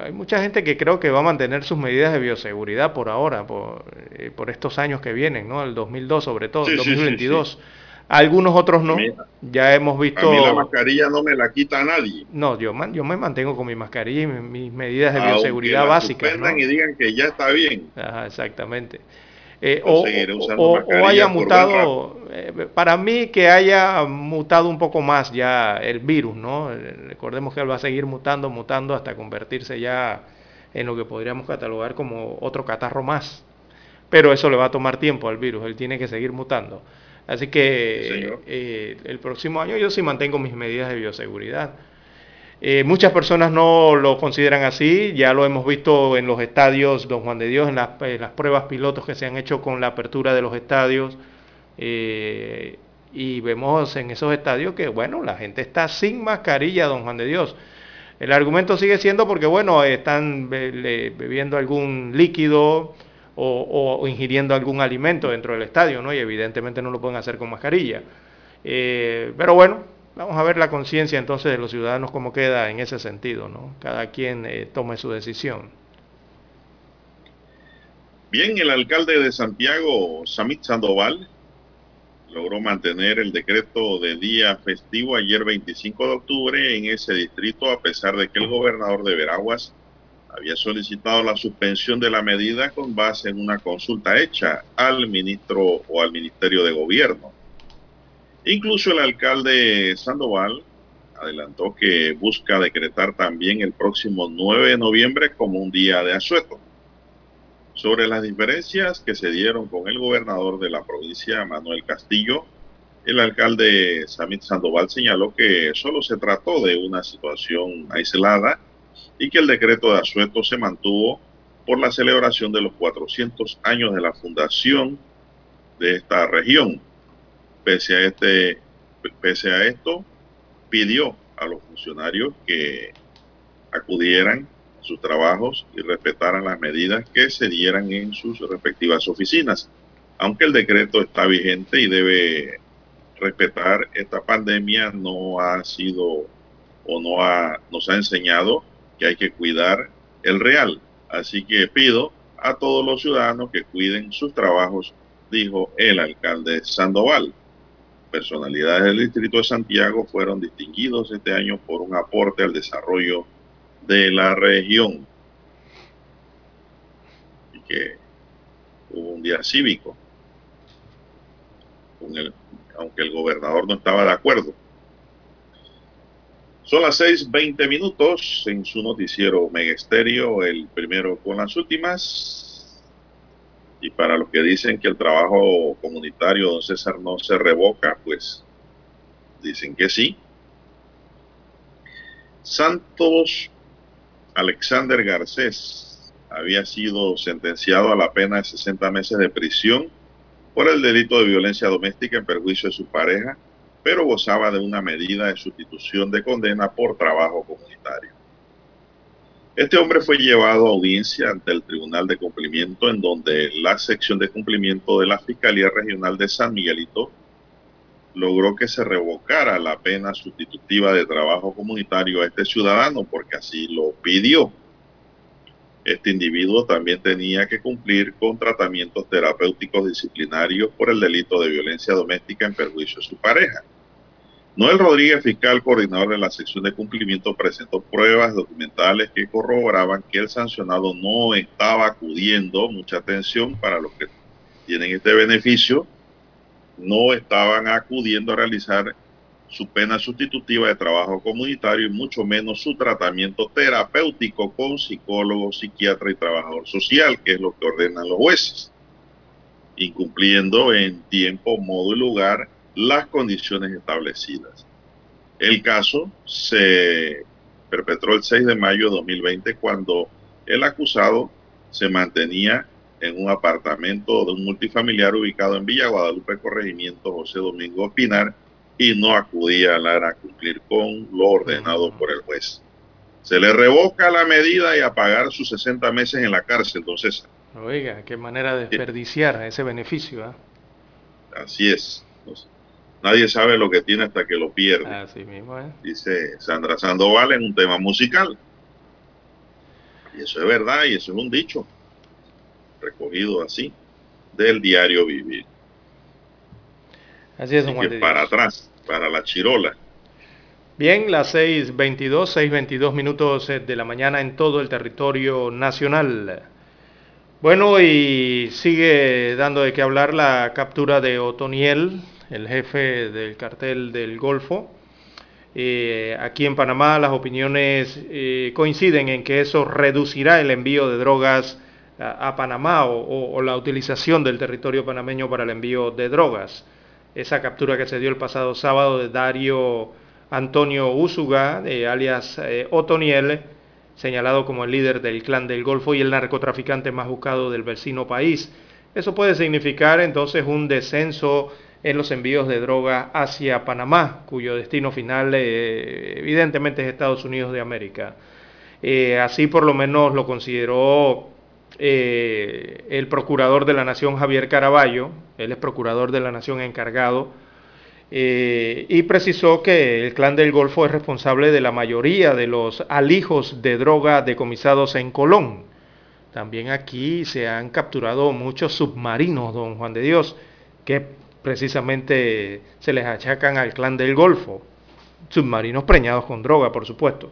hay mucha gente que creo que va a mantener sus medidas de bioseguridad por ahora, por, eh, estos años que vienen, ¿no? El 2002 sobre todo, el 2022. Algunos otros no. ya hemos visto. A mí la mascarilla no me la quita nadie. No, yo, yo me mantengo con mi mascarilla y mis medidas de bioseguridad básicas. ¿no? y digan que ya está bien. Ajá, exactamente. Eh, o, haya mutado, eh, para mí que haya mutado un poco más ya el virus, ¿no? Recordemos que él va a seguir mutando, mutando hasta convertirse ya en lo que podríamos catalogar como otro catarro más. Pero eso le va a tomar tiempo al virus, él tiene que seguir mutando. Así que eh, el próximo año yo sí mantengo mis medidas de bioseguridad. Eh, muchas personas no lo consideran así, ya lo hemos visto en los estadios, don Juan de Dios, en las, pruebas pilotos que se han hecho con la apertura de los estadios. Eh, y vemos en esos estadios que, bueno, la gente está sin mascarilla, don Juan de Dios. El argumento sigue siendo porque, bueno, están bebiendo algún líquido o, ingiriendo algún alimento dentro del estadio, ¿no? Y evidentemente no lo pueden hacer con mascarilla. Eh, pero bueno, Vamos a ver la conciencia entonces de los ciudadanos cómo queda en ese sentido, ¿no? Cada quien eh, tome su decisión. Bien, el alcalde de Santiago, Samit Sandoval, logró mantener el decreto de día festivo ayer 25 de octubre en ese distrito, a pesar de que el gobernador de Veraguas había solicitado la suspensión de la medida con base en una consulta hecha al ministro o al Ministerio de Gobierno. Incluso el alcalde Sandoval adelantó que busca decretar también el próximo 9 de noviembre como un día de asueto. Sobre las diferencias que se dieron con el gobernador de la provincia, Manuel Castillo, el alcalde Samit Sandoval señaló que solo se trató de una situación aislada y que el decreto de asueto se mantuvo por la celebración de los 400 años de la fundación de esta región. Pese a, este, pese a esto, pidió a los funcionarios que acudieran a sus trabajos y respetaran las medidas que se dieran en sus respectivas oficinas. Aunque el decreto está vigente y debe respetar esta pandemia, no ha sido o no ha, nos ha enseñado que hay que cuidar el real. Así que pido a todos los ciudadanos que cuiden sus trabajos, dijo el alcalde Sandoval personalidades del Distrito de Santiago fueron distinguidos este año por un aporte al desarrollo de la región. Y que hubo un día cívico, aunque el gobernador no estaba de acuerdo. Son las 6:20 minutos en su noticiero Megesterio, el primero con las últimas. Y para los que dicen que el trabajo comunitario, don César, no se revoca, pues dicen que sí. Santos Alexander Garcés había sido sentenciado a la pena de 60 meses de prisión por el delito de violencia doméstica en perjuicio de su pareja, pero gozaba de una medida de sustitución de condena por trabajo comunitario. Este hombre fue llevado a audiencia ante el Tribunal de Cumplimiento, en donde la sección de cumplimiento de la Fiscalía Regional de San Miguelito logró que se revocara la pena sustitutiva de trabajo comunitario a este ciudadano, porque así lo pidió. Este individuo también tenía que cumplir con tratamientos terapéuticos disciplinarios por el delito de violencia doméstica en perjuicio de su pareja. Noel Rodríguez, fiscal coordinador de la sección de cumplimiento, presentó pruebas documentales que corroboraban que el sancionado no estaba acudiendo, mucha atención para los que tienen este beneficio, no estaban acudiendo a realizar su pena sustitutiva de trabajo comunitario y mucho menos su tratamiento terapéutico con psicólogo, psiquiatra y trabajador social, que es lo que ordenan los jueces, incumpliendo en tiempo, modo y lugar las condiciones establecidas. El caso se perpetró el 6 de mayo de 2020 cuando el acusado se mantenía en un apartamento de un multifamiliar ubicado en Villa Guadalupe, corregimiento José Domingo Pinar, y no acudía a cumplir con lo ordenado por el juez. Se le revoca la medida y a pagar sus 60 meses en la cárcel, entonces. Oiga, qué manera de desperdiciar ese beneficio. ¿ah? Así es. Nadie sabe lo que tiene hasta que lo pierde. Así mismo, ¿eh? Dice Sandra Sandoval en un tema musical. Y eso es verdad y eso es un dicho recogido así del diario Vivir. Así es, un Para atrás, para la chirola. Bien, las 6.22, 6.22 minutos de la mañana en todo el territorio nacional. Bueno, y sigue dando de qué hablar la captura de Otoniel, el jefe del cartel del Golfo. Eh, aquí en Panamá las opiniones eh, coinciden en que eso reducirá el envío de drogas a, Panamá o, la utilización del territorio panameño para el envío de drogas. Esa captura que se dio el pasado sábado de Dario Antonio Úsuga, alias eh, Otoniel, señalado como el líder del clan del Golfo y el narcotraficante más buscado del vecino país. Eso puede significar entonces un descenso en los envíos de droga hacia Panamá, cuyo destino final eh, evidentemente es Estados Unidos de América. Eh, así por lo menos lo consideró eh, el procurador de la Nación Javier Caraballo, él es procurador de la Nación encargado, y precisó que el clan del Golfo es responsable de la mayoría de los alijos de droga decomisados en Colón. También aquí se han capturado muchos submarinos, don Juan de Dios, que precisamente se les achacan al clan del Golfo, submarinos preñados con droga, por supuesto.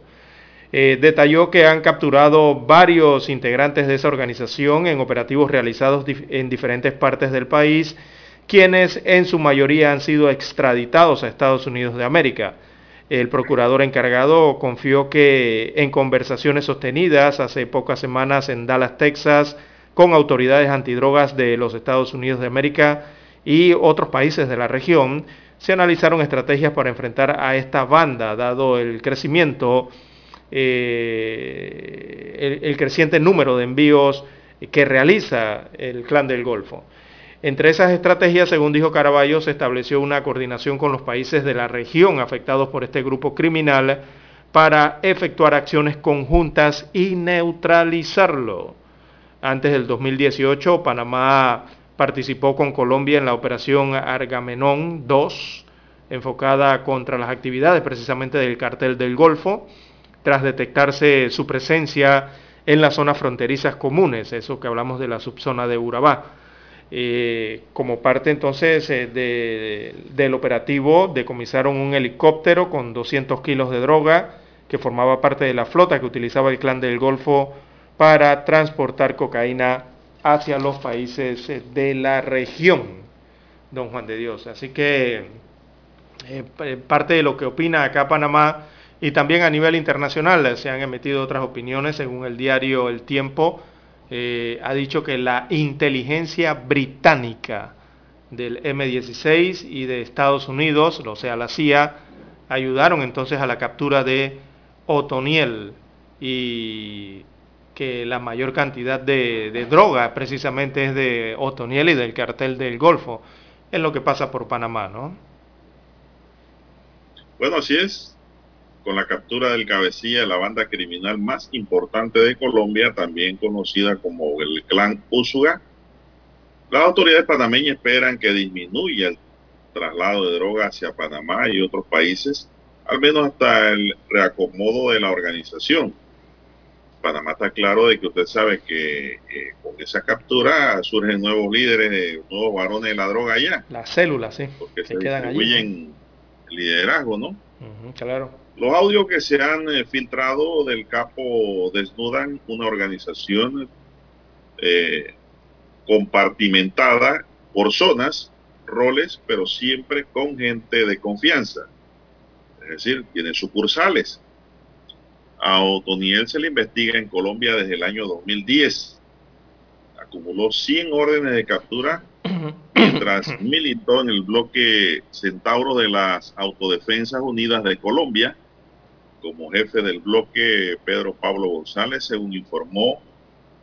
Eh, detalló que han capturado varios integrantes de esa organización en operativos realizados en diferentes partes del país, quienes en su mayoría han sido extraditados a Estados Unidos de América. El procurador encargado confió que en conversaciones sostenidas hace pocas semanas en Dallas, Texas, con autoridades antidrogas de los Estados Unidos de América, y otros países de la región, se analizaron estrategias para enfrentar a esta banda, dado el crecimiento, eh, el, creciente número de envíos que realiza el clan del Golfo. Entre esas estrategias, según dijo Caraballo, se estableció una coordinación con los países de la región afectados por este grupo criminal para efectuar acciones conjuntas y neutralizarlo. Antes del 2018, Panamá participó con Colombia en la operación Argamenón 2, enfocada contra las actividades precisamente del cartel del Golfo, tras detectarse su presencia en las zonas fronterizas comunes, eso que hablamos de la subzona de Urabá. Eh, como parte entonces eh, del operativo, decomisaron un helicóptero con 200 kilos de droga que formaba parte de la flota que utilizaba el clan del Golfo para transportar cocaína hacia los países eh, de la región, don Juan de Dios. Así que eh, parte de lo que opina acá Panamá y también a nivel internacional se han emitido otras opiniones, según el diario El Tiempo, eh, ha dicho que la inteligencia británica del M16 y de Estados Unidos, o sea, la CIA, ayudaron entonces a la captura de Otoniel y que la mayor cantidad de, droga precisamente es de Otoniel y del cartel del Golfo, en lo que pasa por Panamá, ¿no? Bueno, así es. Con la captura del cabecilla de la banda criminal más importante de Colombia, también conocida como el clan Úsuga, las autoridades panameñas esperan que disminuya el traslado de droga hacia Panamá y otros países, al menos hasta el reacomodo de la organización Panamá está claro de que usted sabe que eh, con esa captura surgen nuevos líderes, nuevos varones de la droga allá. Las células, sí. Porque se distribuyen liderazgo, ¿no? claro. Los audios que se han eh, filtrado del capo desnudan una organización eh, compartimentada por zonas, roles, pero siempre con gente de confianza. Es decir, tiene sucursales. A Otoniel se le investiga en Colombia desde el año 2010. Acumuló 100 órdenes de captura mientras [clears throat] militó en el bloque Centauro de las Autodefensas Unidas de Colombia como jefe del bloque Pedro Pablo González, según informó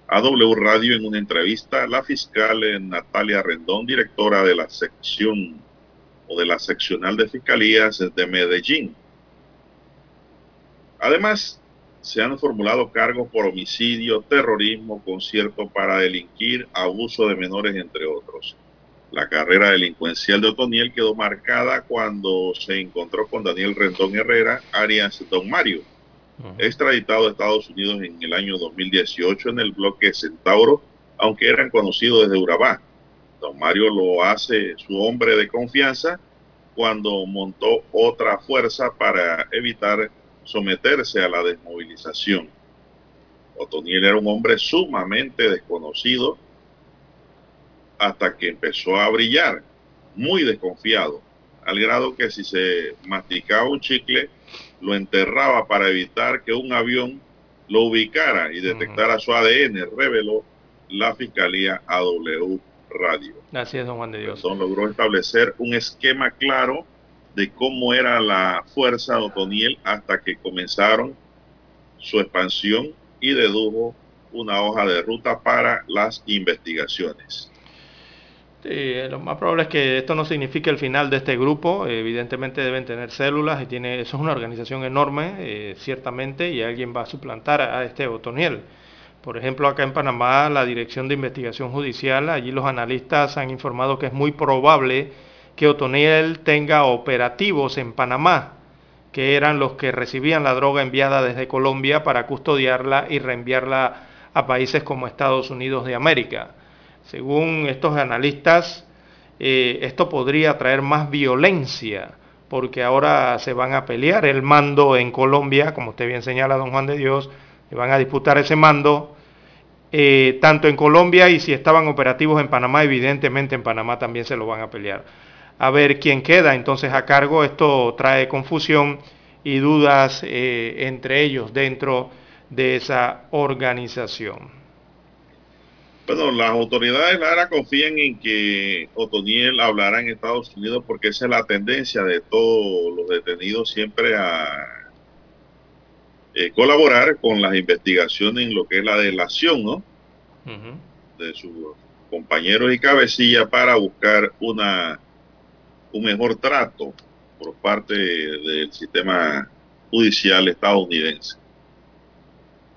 a W Radio en una entrevista la fiscal Natalia Rendón, directora de la sección o de la seccional de fiscalías de Medellín. Además, se han formulado cargos por homicidio, terrorismo, concierto para delinquir, abuso de menores, entre otros. La carrera delincuencial de Otoniel quedó marcada cuando se encontró con Daniel Rendón Herrera, Arias Don Mario, extraditado a Estados Unidos en el año 2018 en el bloque Centauro, aunque eran conocidos desde Urabá. Don Mario lo hace su hombre de confianza cuando montó otra fuerza para evitar someterse a la desmovilización. Otoniel era un hombre sumamente desconocido hasta que empezó a brillar, muy desconfiado, al grado que si se masticaba un chicle, lo enterraba para evitar que un avión lo ubicara y detectara su ADN, reveló la Fiscalía AW Radio. Así es, don Juan de Dios. Entonces logró establecer un esquema claro de cómo era la fuerza de Otoniel hasta que comenzaron su expansión y dedujo una hoja de ruta para las investigaciones. Sí, lo más probable es que esto no signifique el final de este grupo. Evidentemente deben tener células y tiene, eso es una organización enorme, eh, ciertamente, y alguien va a suplantar a este Otoniel. Por ejemplo, acá en Panamá, la Dirección de Investigación Judicial, allí los analistas han informado que es muy probable que Otoniel tenga operativos en Panamá, que eran los que recibían la droga enviada desde Colombia para custodiarla y reenviarla a países como Estados Unidos de América. Según estos analistas, eh, esto podría traer más violencia, porque ahora se van a pelear el mando en Colombia, como usted bien señala, don Juan de Dios, y van a disputar ese mando, eh, tanto en Colombia y si estaban operativos en Panamá, evidentemente en Panamá también se lo van a pelear. A ver quién queda entonces a cargo, esto trae confusión y dudas eh, entre ellos dentro de esa organización. Bueno, las autoridades Lara confían en que Otoniel hablará en Estados Unidos porque esa es la tendencia de todos los detenidos siempre a eh, colaborar con las investigaciones en lo que es la delación, ¿no? De sus compañeros y cabecilla para buscar una un mejor trato por parte del sistema judicial estadounidense.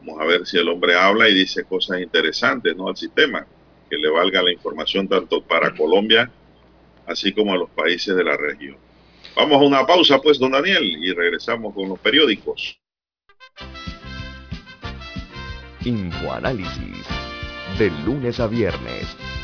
Vamos a ver si el hombre habla y dice cosas interesantes ¿no? al sistema, que le valga la información tanto para Colombia, así como a los países de la región. Vamos a una pausa, pues, don Daniel, y regresamos con los periódicos. Infoanálisis, de lunes a viernes,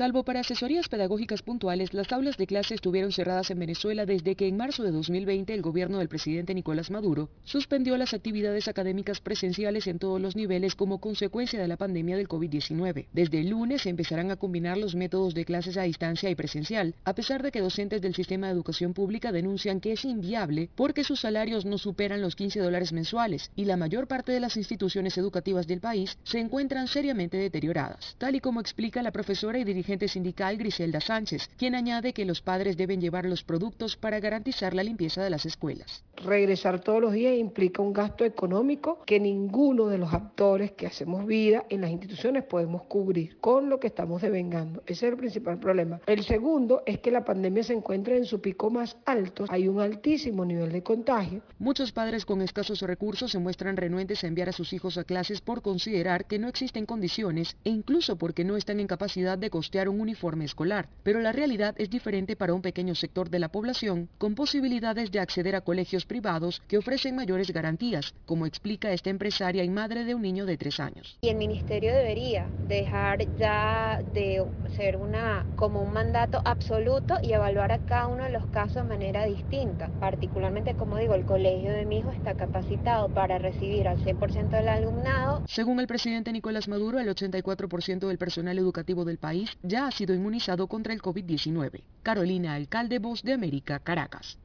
Salvo para asesorías pedagógicas puntuales, las aulas de clase estuvieron cerradas en Venezuela desde que en marzo de 2020 el gobierno del presidente Nicolás Maduro suspendió las actividades académicas presenciales en todos los niveles como consecuencia de la pandemia del COVID-19. Desde el lunes se empezarán a combinar los métodos de clases a distancia y presencial, a pesar de que docentes del sistema de educación pública denuncian que es inviable porque sus salarios no superan los 15 dólares mensuales y la mayor parte de las instituciones educativas del país se encuentran seriamente deterioradas, tal y como explica la profesora y dirigente dirigente sindical Griselda Sánchez, quien añade que los padres deben llevar los productos para garantizar la limpieza de las escuelas. Regresar todos los días implica un gasto económico que ninguno de los actores que hacemos vida en las instituciones podemos cubrir con lo que estamos devengando. Ese es el principal problema. El segundo es que la pandemia se encuentra en su pico más alto. Hay un altísimo nivel de contagio. Muchos padres con escasos recursos se muestran renuentes a enviar a sus hijos a clases por considerar que no existen condiciones e incluso porque no están en capacidad de costear un uniforme escolar. Pero la realidad es diferente para un pequeño sector de la población con posibilidades de acceder a colegios privados que ofrecen mayores garantías, como explica esta empresaria y madre de un niño de tres años. Y el ministerio debería dejar ya de ser una como un mandato absoluto y evaluar a cada uno de los casos de manera distinta. Particularmente, como digo, el colegio de mi hijo está capacitado para recibir al 100% del alumnado. Según el presidente Nicolás Maduro, el 84% del personal educativo del país ya ha sido inmunizado contra el COVID-19. Carolina Alcalde, Voz de América, Caracas.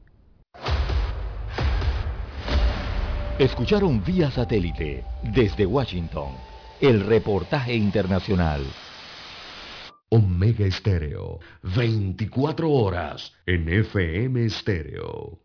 Escucharon vía satélite desde Washington el reportaje internacional. Omega Estéreo, 24 horas en FM Estéreo.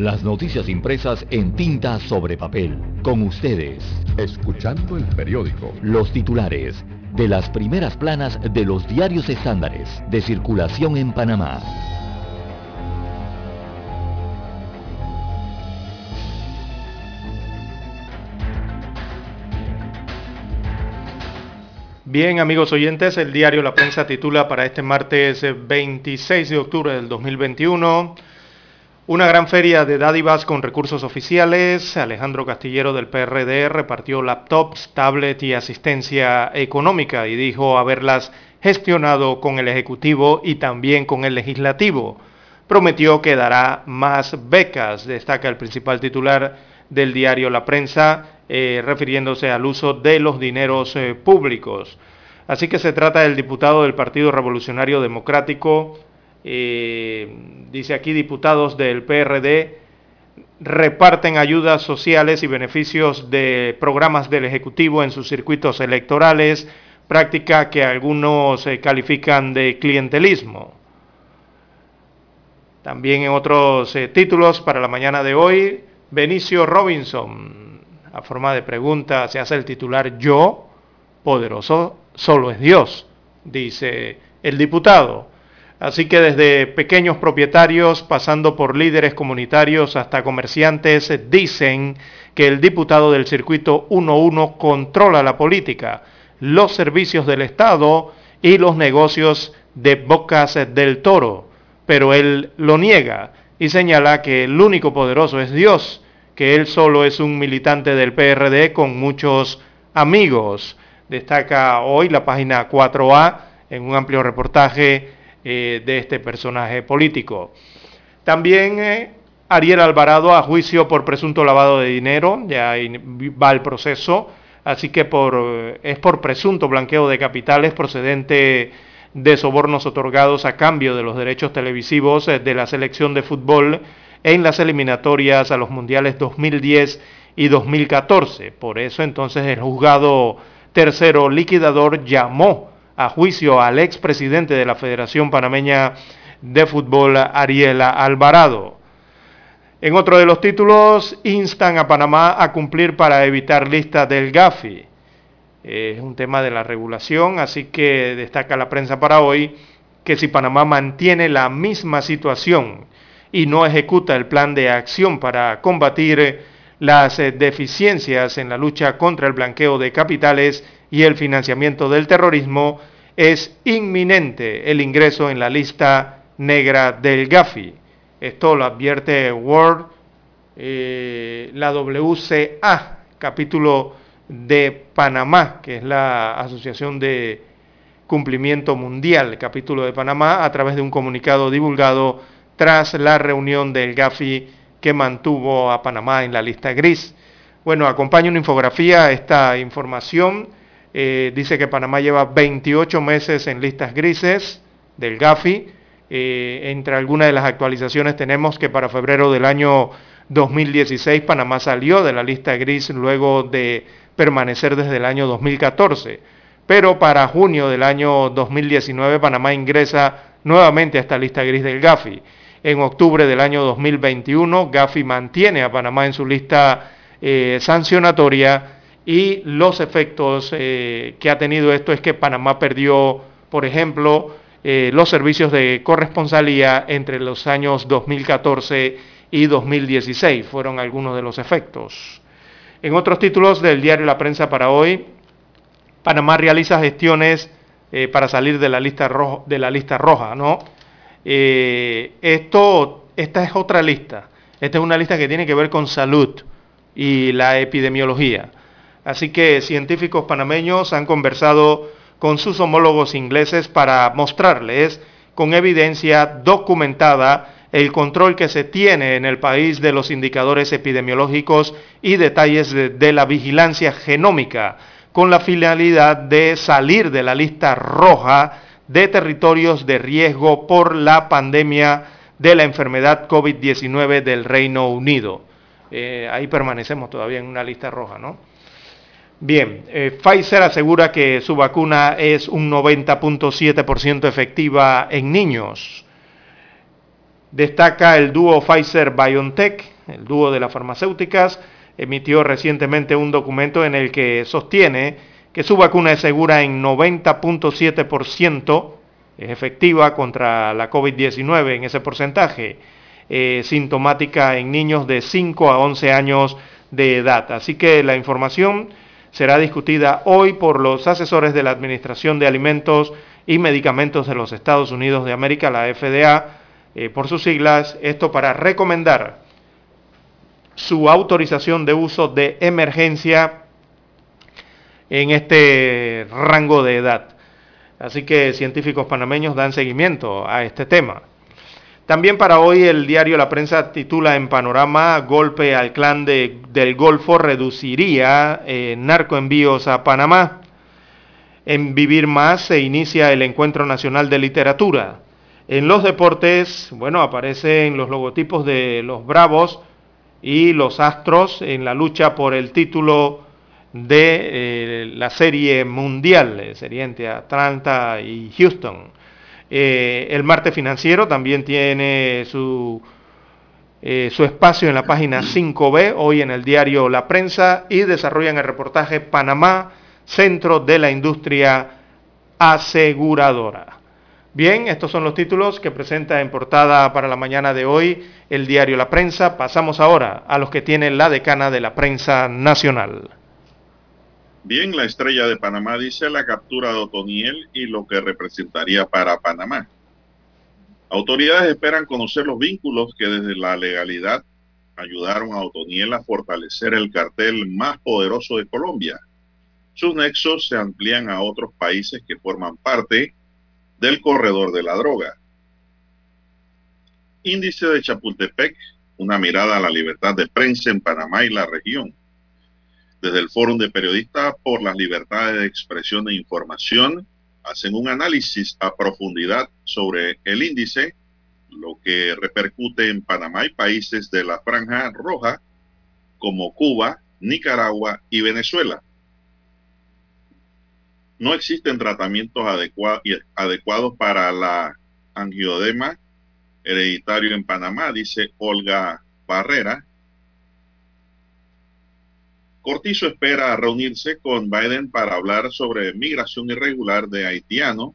Las noticias impresas en tinta sobre papel. Con ustedes. Escuchando el periódico. Los titulares de las primeras planas de los diarios estándares de circulación en Panamá. Bien, amigos oyentes, el diario La Prensa titula para este martes 26 de octubre del 2021 una gran feria de dádivas con recursos oficiales. Alejandro Castillero del PRD repartió laptops, tablet y asistencia económica y dijo haberlas gestionado con el Ejecutivo y también con el Legislativo. Prometió que dará más becas, destaca el principal titular del diario La Prensa, eh, refiriéndose al uso de los dineros eh, públicos. Así que se trata del diputado del Partido Revolucionario Democrático, eh, dice aquí diputados del PRD reparten ayudas sociales y beneficios de programas del Ejecutivo en sus circuitos electorales, práctica que algunos eh, califican de clientelismo. También en otros eh, títulos para la mañana de hoy, Benicio Robinson, a forma de pregunta, se hace el titular Yo, poderoso, solo es Dios, dice el diputado. Así que desde pequeños propietarios, pasando por líderes comunitarios hasta comerciantes, dicen que el diputado del circuito 1-1 controla la política, los servicios del Estado y los negocios de Bocas del Toro. Pero él lo niega y señala que el único poderoso es Dios, que él solo es un militante del PRD con muchos amigos. Destaca hoy la página 4A en un amplio reportaje eh, de este personaje político. También eh, Ariel Alvarado a juicio por presunto lavado de dinero, ya va el proceso, así que por, es por presunto blanqueo de capitales procedente de sobornos otorgados a cambio de los derechos televisivos eh, de la selección de fútbol en las eliminatorias a los mundiales 2010 y 2014. Por eso entonces el juzgado tercero liquidador llamó a juicio al expresidente de la Federación Panameña de Fútbol, Ariela Alvarado. En otro de los títulos, instan a Panamá a cumplir para evitar lista del GAFI. Es un tema de la regulación, así que destaca la prensa para hoy que si Panamá mantiene la misma situación y no ejecuta el plan de acción para combatir las deficiencias en la lucha contra el blanqueo de capitales y el financiamiento del terrorismo, es inminente el ingreso en la lista negra del Gafi. Esto lo advierte World, eh, la WCA, capítulo de Panamá, que es la Asociación de Cumplimiento Mundial, capítulo de Panamá, a través de un comunicado divulgado tras la reunión del GAFI que mantuvo a Panamá en la lista gris. Bueno, acompaña una infografía a esta información. Eh, dice que Panamá lleva 28 meses en listas grises del GAFI. Eh, entre algunas de las actualizaciones tenemos que para febrero del año 2016 Panamá salió de la lista gris luego de permanecer desde el año 2014. Pero para junio del año 2019 Panamá ingresa nuevamente a esta lista gris del GAFI. En octubre del año 2021 GAFI mantiene a Panamá en su lista eh, sancionatoria y los efectos eh, que ha tenido esto es que Panamá perdió, por ejemplo, eh, los servicios de corresponsalía entre los años 2014 y 2016. Fueron algunos de los efectos. En otros títulos del diario La Prensa para hoy, Panamá realiza gestiones eh, para salir de la lista, roja, de la lista roja, esto, esta es otra lista. Esta es una lista que tiene que ver con salud y la epidemiología. Así que científicos panameños han conversado con sus homólogos ingleses para mostrarles con evidencia documentada el control que se tiene en el país de los indicadores epidemiológicos y detalles de, la vigilancia genómica, con la finalidad de salir de la lista roja de territorios de riesgo por la pandemia de la enfermedad COVID-19 del Reino Unido. Eh, ahí permanecemos todavía en una lista roja, ¿no? Bien, eh, Pfizer asegura que su vacuna es un 90.7% efectiva en niños. Destaca el dúo Pfizer-BioNTech, el dúo de las farmacéuticas, emitió recientemente un documento en el que sostiene que su vacuna es segura en 90.7%, es efectiva contra la COVID-19 en ese porcentaje, eh, sintomática en niños de 5 a 11 años de edad. Así que la información será discutida hoy por los asesores de la Administración de Alimentos y Medicamentos de los Estados Unidos de América, la FDA, eh, por sus siglas, esto para recomendar su autorización de uso de emergencia en este rango de edad. Así que científicos panameños dan seguimiento a este tema. También para hoy el diario La Prensa titula en panorama Golpe al clan del Golfo reduciría eh, narcoenvíos a Panamá. En Vivir Más se inicia el Encuentro Nacional de Literatura. En los deportes, bueno, aparecen los logotipos de los Bravos y los Astros en la lucha por el título de eh, la serie mundial, eh, sería entre Atlanta y Houston. Eh, el martes financiero también tiene su, su espacio en la página 5B, hoy en el diario La Prensa, y desarrollan el reportaje Panamá, Centro de la Industria Aseguradora. Bien, estos son los títulos que presenta en portada para la mañana de hoy el diario La Prensa. Pasamos ahora a los que tiene la decana de la prensa nacional. Bien, la estrella de Panamá dice la captura de Otoniel y lo que representaría para Panamá. Autoridades esperan conocer los vínculos que desde la legalidad ayudaron a Otoniel a fortalecer el cartel más poderoso de Colombia. Sus nexos se amplían a otros países que forman parte del corredor de la droga. Índice de Chapultepec, una mirada a la libertad de prensa en Panamá y la región. Desde el Fórum de Periodistas por las Libertades de Expresión e Información, hacen un análisis a profundidad sobre el índice, lo que repercute en Panamá y países de la franja roja como Cuba, Nicaragua y Venezuela no existen tratamientos adecuados para la angiodema hereditario en Panamá, dice Olga Barrera. Cortizo espera reunirse con Biden para hablar sobre migración irregular de haitiano.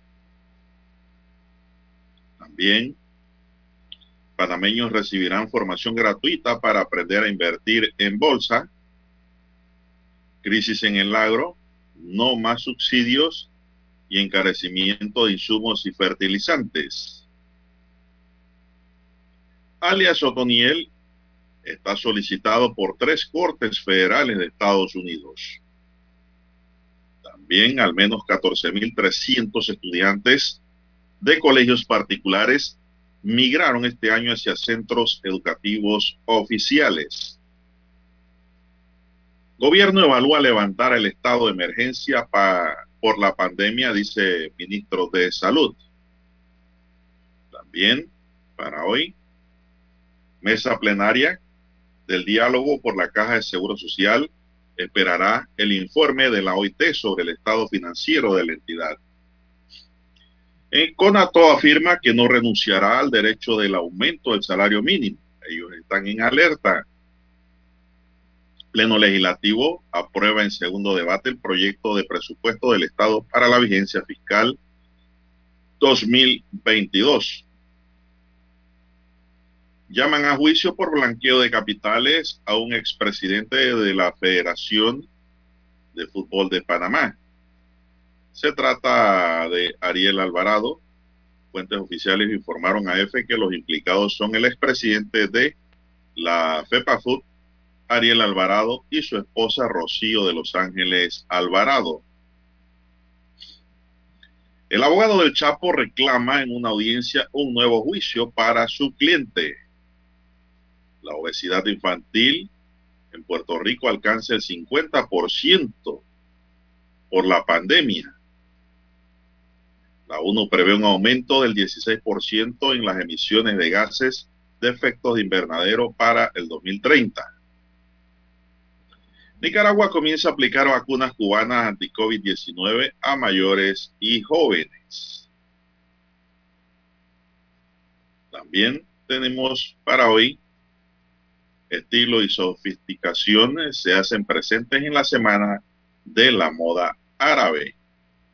También panameños recibirán formación gratuita para aprender a invertir en bolsa. Crisis en el agro no más subsidios y encarecimiento de insumos y fertilizantes. Alias Otoniel está solicitado por tres cortes federales de Estados Unidos. También al menos 14.300 estudiantes de colegios particulares migraron este año hacia centros educativos oficiales. Gobierno evalúa levantar el estado de emergencia por la pandemia, dice ministro de Salud. También para hoy, mesa plenaria del diálogo por la Caja de Seguro Social esperará el informe de la OIT sobre el estado financiero de la entidad. En Conato afirma que no renunciará al derecho del aumento del salario mínimo. Ellos están en alerta Pleno Legislativo aprueba en segundo debate el proyecto de presupuesto del Estado para la vigencia fiscal 2022. Llaman a juicio por blanqueo de capitales a un expresidente de la Federación de Fútbol de Panamá. Se trata de Ariel Alvarado. Fuentes oficiales informaron a EFE que los implicados son el expresidente de la FEPAFUT, Ariel Alvarado y su esposa Rocío de Los Ángeles Alvarado. El abogado del Chapo reclama en una audiencia un nuevo juicio para su cliente. La obesidad infantil en Puerto Rico alcanza el 50% por la pandemia. La ONU prevé un aumento del 16% en las emisiones de gases de efectos de invernadero para el 2030. Nicaragua comienza a aplicar vacunas cubanas anti-COVID-19 a mayores y jóvenes. También tenemos para hoy estilo y sofisticaciones se hacen presentes en la Semana de la Moda Árabe.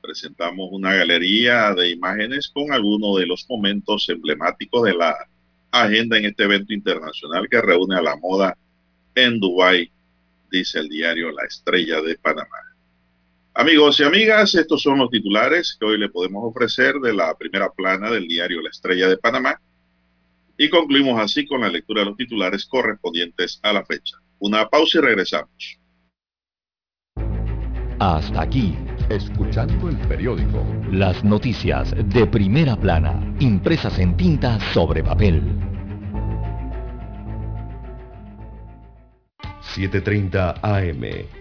Presentamos una galería de imágenes con algunos de los momentos emblemáticos de la agenda en este evento internacional que reúne a la moda en Dubái dice el diario La Estrella de Panamá. Amigos y amigas, estos son los titulares que hoy le podemos ofrecer de la primera plana del diario La Estrella de Panamá. Y concluimos así con la lectura de los titulares correspondientes a la fecha. Una pausa y regresamos. Hasta aquí, escuchando el periódico. Las noticias de primera plana, impresas en tinta sobre papel. 7.30 AM.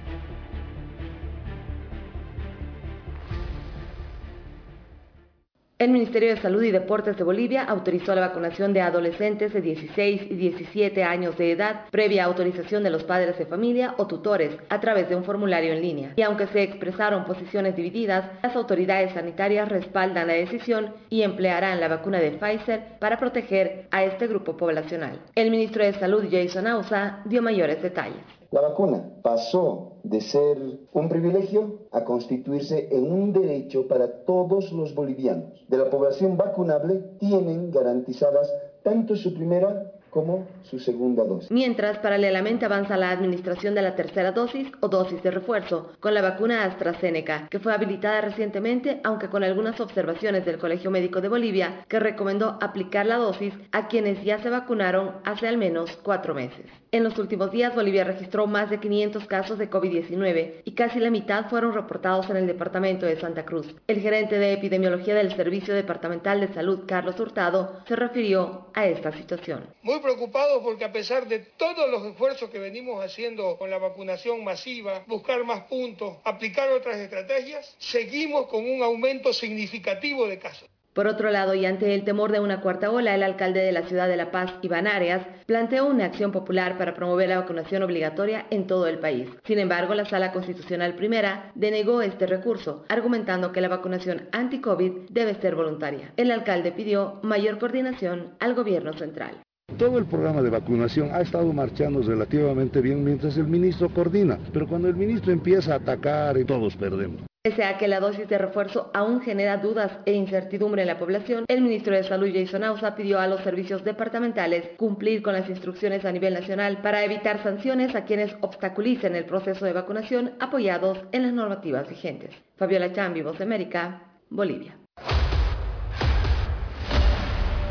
El Ministerio de Salud y Deportes de Bolivia autorizó la vacunación de adolescentes de 16 y 17 años de edad previa autorización de los padres de familia o tutores a través de un formulario en línea. Y aunque se expresaron posiciones divididas, las autoridades sanitarias respaldan la decisión y emplearán la vacuna de Pfizer para proteger a este grupo poblacional. El ministro de Salud, Jason Ausa, dio mayores detalles. La vacuna pasó de ser un privilegio a constituirse en un derecho para todos los bolivianos. De la población vacunable tienen garantizadas tanto su primera como su segunda dosis. Mientras, paralelamente avanza la administración de la tercera dosis o dosis de refuerzo con la vacuna AstraZeneca, que fue habilitada recientemente, aunque con algunas observaciones del Colegio Médico de Bolivia, que recomendó aplicar la dosis a quienes ya se vacunaron hace al menos cuatro meses. En los últimos días, Bolivia registró más de 500 casos de COVID-19 y casi la mitad fueron reportados en el departamento de Santa Cruz. El gerente de epidemiología del Servicio Departamental de Salud, Carlos Hurtado, se refirió a esta situación preocupados porque a pesar de todos los esfuerzos que venimos haciendo con la vacunación masiva, buscar más puntos, aplicar otras estrategias, seguimos con un aumento significativo de casos. Por otro lado, y ante el temor de una cuarta ola, el alcalde de la ciudad de La Paz, Iván Arias, planteó una acción popular para promover la vacunación obligatoria en todo el país. Sin embargo, la Sala Constitucional Primera denegó este recurso, argumentando que la vacunación anti-COVID debe ser voluntaria. El alcalde pidió mayor coordinación al gobierno central. Todo el programa de vacunación ha estado marchando relativamente bien mientras el ministro coordina, pero cuando el ministro empieza a atacar y todos perdemos. Pese a que la dosis de refuerzo aún genera dudas e incertidumbre en la población, el ministro de Salud Jason Ausa pidió a los servicios departamentales cumplir con las instrucciones a nivel nacional para evitar sanciones a quienes obstaculicen el proceso de vacunación apoyados en las normativas vigentes. Fabiola Chambi, Voz de América, Bolivia.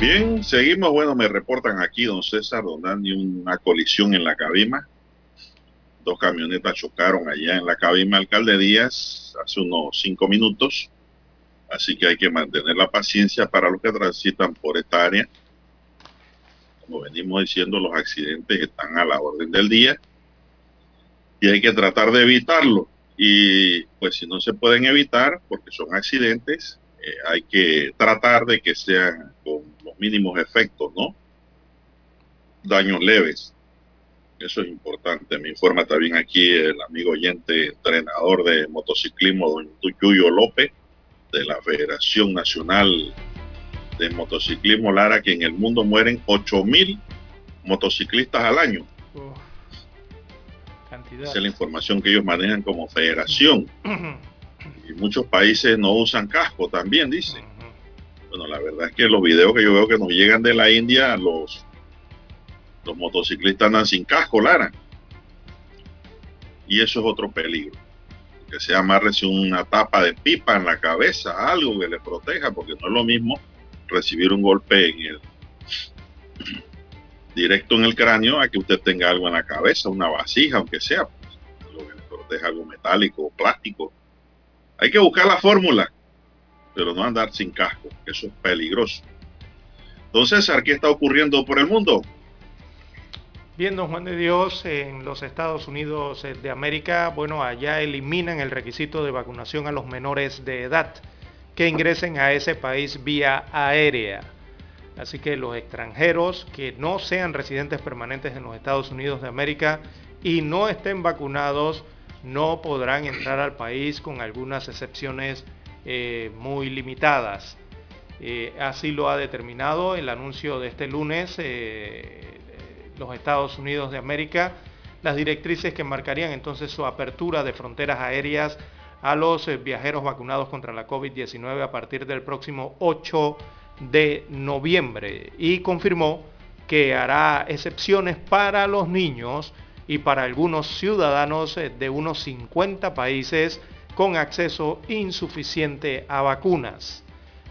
Bien, seguimos. Bueno, me reportan aquí, don César, donde una colisión en la cabima. Dos camionetas chocaron allá en la cabima Alcalde Díaz hace unos cinco minutos. Así que hay que mantener la paciencia para los que transitan por esta área. Como venimos diciendo, los accidentes están a la orden del día y hay que tratar de evitarlo. Y pues si no se pueden evitar, porque son accidentes, eh, hay que tratar de que sean con mínimos efectos, ¿no? Daños leves. Eso es importante. Me informa también aquí el amigo oyente, entrenador de motociclismo, don Yuyo López, de la Federación Nacional de Motociclismo Lara, que en el mundo mueren 8 mil motociclistas al año. Esa es la información que ellos manejan como federación. [clears throat] y muchos países no usan casco también, dicen. Bueno, la verdad es que los videos que yo veo que nos llegan de la India, los, los motociclistas andan sin casco, Lara. Y eso es otro peligro. Que se amarre una tapa de pipa en la cabeza, algo que le proteja, porque no es lo mismo recibir un golpe [clears throat] directo en el cráneo a que usted tenga algo en la cabeza, una vasija, aunque sea, pues, algo que le proteja, algo metálico o plástico. Hay que buscar la fórmula pero no andar sin casco, eso es peligroso. Entonces, ¿qué está ocurriendo por el mundo? Bien, don Juan de Dios, en los Estados Unidos de América, bueno, allá eliminan el requisito de vacunación a los menores de edad que ingresen a ese país vía aérea. Así que los extranjeros que no sean residentes permanentes en los Estados Unidos de América y no estén vacunados no podrán entrar al país con algunas excepciones eh, muy limitadas. Eh, así lo ha determinado el anuncio de este lunes eh, los Estados Unidos de América, las directrices que marcarían entonces su apertura de fronteras aéreas a los viajeros vacunados contra la COVID-19 a partir del próximo 8 de noviembre y confirmó que hará excepciones para los niños y para algunos ciudadanos de unos 50 países con acceso insuficiente a vacunas.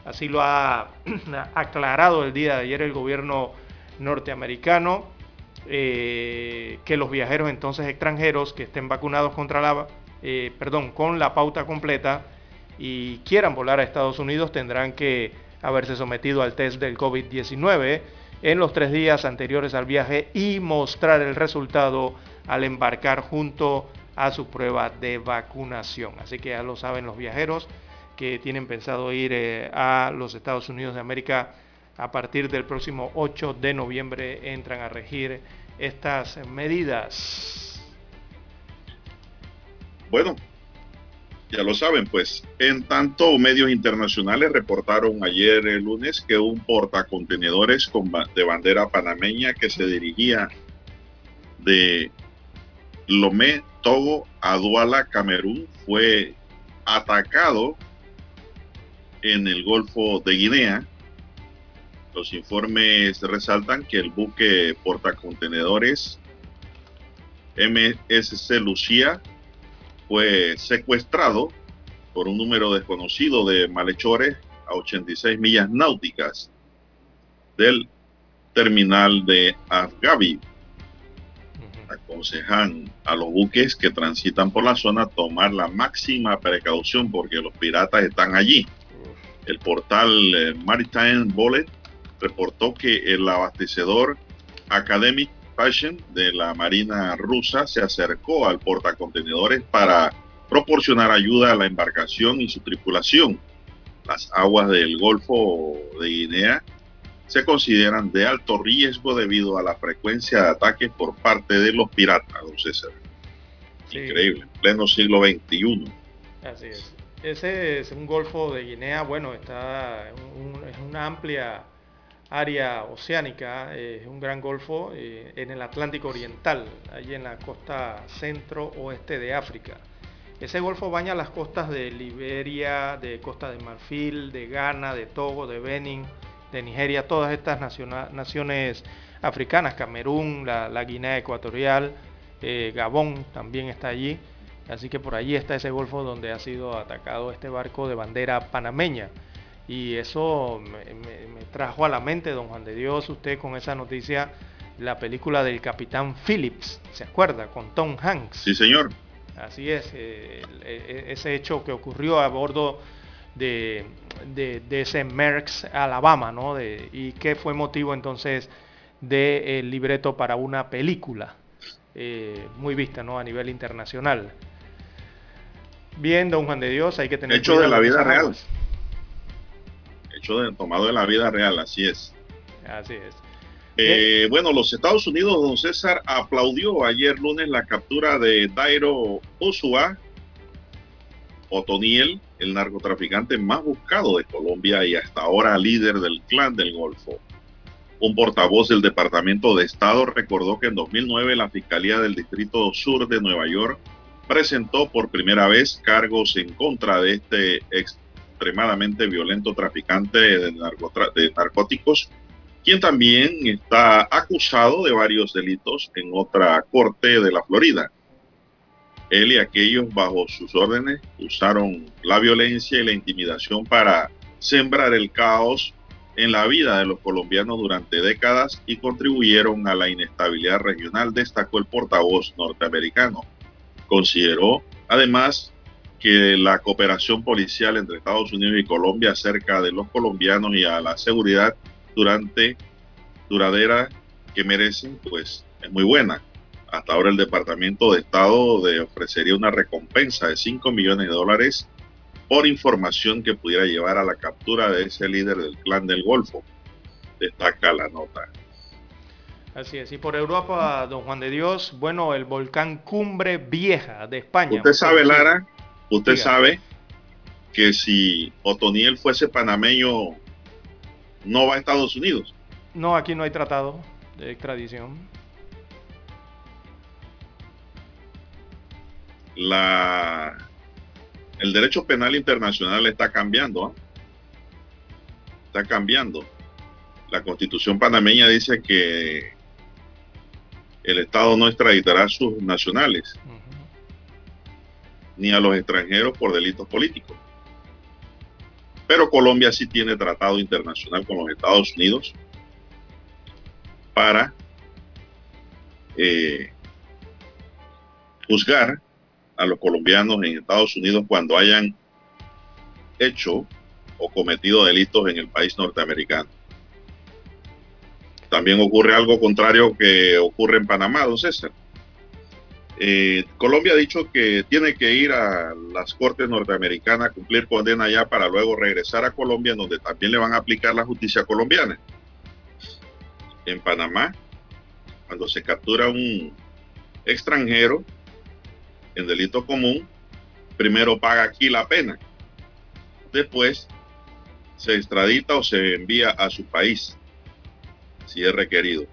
Así lo ha [clears throat] aclarado el día de ayer el gobierno norteamericano, eh, que los viajeros entonces extranjeros que estén vacunados contra la, eh, perdón, con la pauta completa y quieran volar a Estados Unidos tendrán que haberse sometido al test del COVID-19 en los tres días anteriores al viaje y mostrar el resultado al embarcar junto a su prueba de vacunación. Así que ya lo saben los viajeros que tienen pensado ir eh, a los Estados Unidos de América a partir del próximo 8 de noviembre entran a regir estas medidas. Bueno, ya lo saben, pues en tanto medios internacionales reportaron ayer el lunes que un portacontenedores de bandera panameña que se dirigía de Lomé, Togo a Camerún, fue atacado en el Golfo de Guinea. Los informes resaltan que el buque portacontenedores MSC Lucía fue secuestrado por un número desconocido de malhechores a 86 millas náuticas del terminal de Afgabi. Aconsejan a los buques que transitan por la zona tomar la máxima precaución porque los piratas están allí. El portal eh, Maritime Bullet reportó que el abastecedor Academic de la Marina rusa se acercó al portacontenedores para proporcionar ayuda a la embarcación y su tripulación. Las aguas del Golfo de Guinea se consideran de alto riesgo debido a la frecuencia de ataques por parte de los piratas, don César. Increíble, en pleno siglo XXI. Así es. Ese es un Golfo de Guinea, bueno, está es una amplia área oceánica, es un gran golfo eh, en el Atlántico Oriental, allí en la costa centro-oeste de África. Ese golfo baña las costas de Liberia, de Costa de Marfil, de Ghana, de Togo, de Benin, de Nigeria, todas estas naciones africanas, Camerún, la, Guinea Ecuatorial, eh, Gabón también está allí. Así que por allí está ese golfo donde ha sido atacado este barco de bandera panameña. Y eso me, trajo a la mente, don Juan de Dios, usted con esa noticia, la película del Capitán Phillips, ¿se acuerda? Con Tom Hanks. Sí, señor. Así es, eh, ese hecho que ocurrió a bordo de, ese Merckx, Alabama, ¿no? De, y que fue motivo entonces del libreto para una película eh, muy vista, ¿no? A nivel internacional. Bien, don Juan de Dios, hay que tener... Hecho de la vida real hecho de, tomado de la vida real, así es. Así es. Eh, bueno, los Estados Unidos, don César, aplaudió ayer lunes la captura de Dairo Osua Otoniel, el narcotraficante más buscado de Colombia y hasta ahora líder del clan del Golfo. Un portavoz del Departamento de Estado recordó que en 2009 la Fiscalía del Distrito Sur de Nueva York presentó por primera vez cargos en contra de este ex extremadamente violento traficante de, de narcóticos, quien también está acusado de varios delitos en otra corte de la Florida. Él y aquellos bajo sus órdenes usaron la violencia y la intimidación para sembrar el caos en la vida de los colombianos durante décadas y contribuyeron a la inestabilidad regional, destacó el portavoz norteamericano. Consideró además que la cooperación policial entre Estados Unidos y Colombia acerca de los colombianos y a la seguridad durante duradera que merecen, pues es muy buena. Hasta ahora el Departamento de Estado ofrecería una recompensa de 5 millones de dólares por información que pudiera llevar a la captura de ese líder del clan del Golfo. Destaca la nota. Así es, y por Europa, don Juan de Dios, bueno, el volcán Cumbre Vieja de España. Usted sabe, Lara, Usted sabe que si Otoniel fuese panameño, no va a Estados Unidos. No, aquí no hay tratado de extradición. La, el derecho penal internacional está cambiando. ¿ah? Está cambiando. La constitución panameña dice que el Estado no extraditará a sus nacionales ni a los extranjeros por delitos políticos. Pero Colombia sí tiene tratado internacional con los Estados Unidos para eh, juzgar a los colombianos en Estados Unidos cuando hayan hecho o cometido delitos en el país norteamericano. También ocurre algo contrario que ocurre en Panamá, don César Eh, Colombia ha dicho que tiene que ir a las cortes norteamericanas a cumplir condena allá para luego regresar a Colombia, donde también le van a aplicar la justicia colombiana. En Panamá, cuando se captura un extranjero en delito común, primero paga aquí la pena. Después se extradita o se envía a su país si es requerido.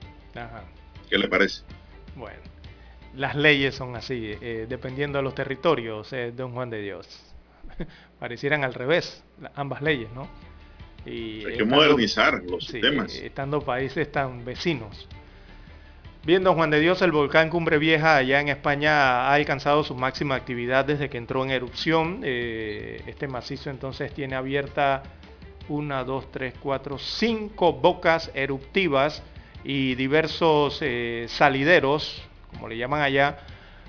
¿Qué le parece? Bueno las leyes son así, eh, dependiendo de los territorios, de don Juan de Dios. [laughs] Parecieran al revés, ambas leyes, ¿no? Y Hay que modernizar los sistemas. Eh, estando países tan vecinos. Bien, don Juan de Dios, el volcán Cumbre Vieja allá en España ha alcanzado su máxima actividad desde que entró en erupción. Eh, este macizo entonces tiene abierta una, dos, tres, cuatro, cinco bocas eruptivas y diversos salideros como le llaman allá,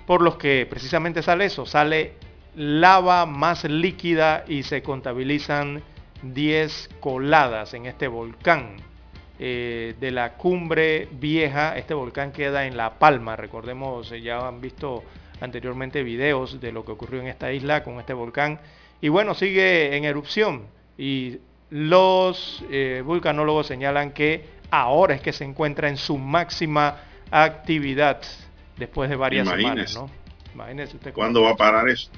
por los que precisamente sale eso, sale lava más líquida y se contabilizan 10 coladas en este volcán eh, de la cumbre vieja. Este volcán queda en La Palma, recordemos, eh, ya han visto anteriormente videos de lo que ocurrió en esta isla con este volcán. Y bueno, sigue en erupción y los eh, vulcanólogos señalan que ahora es que se encuentra en su máxima actividad después de varias semanas, ¿no? Imagínese usted ¿Cuándo va a parar eso?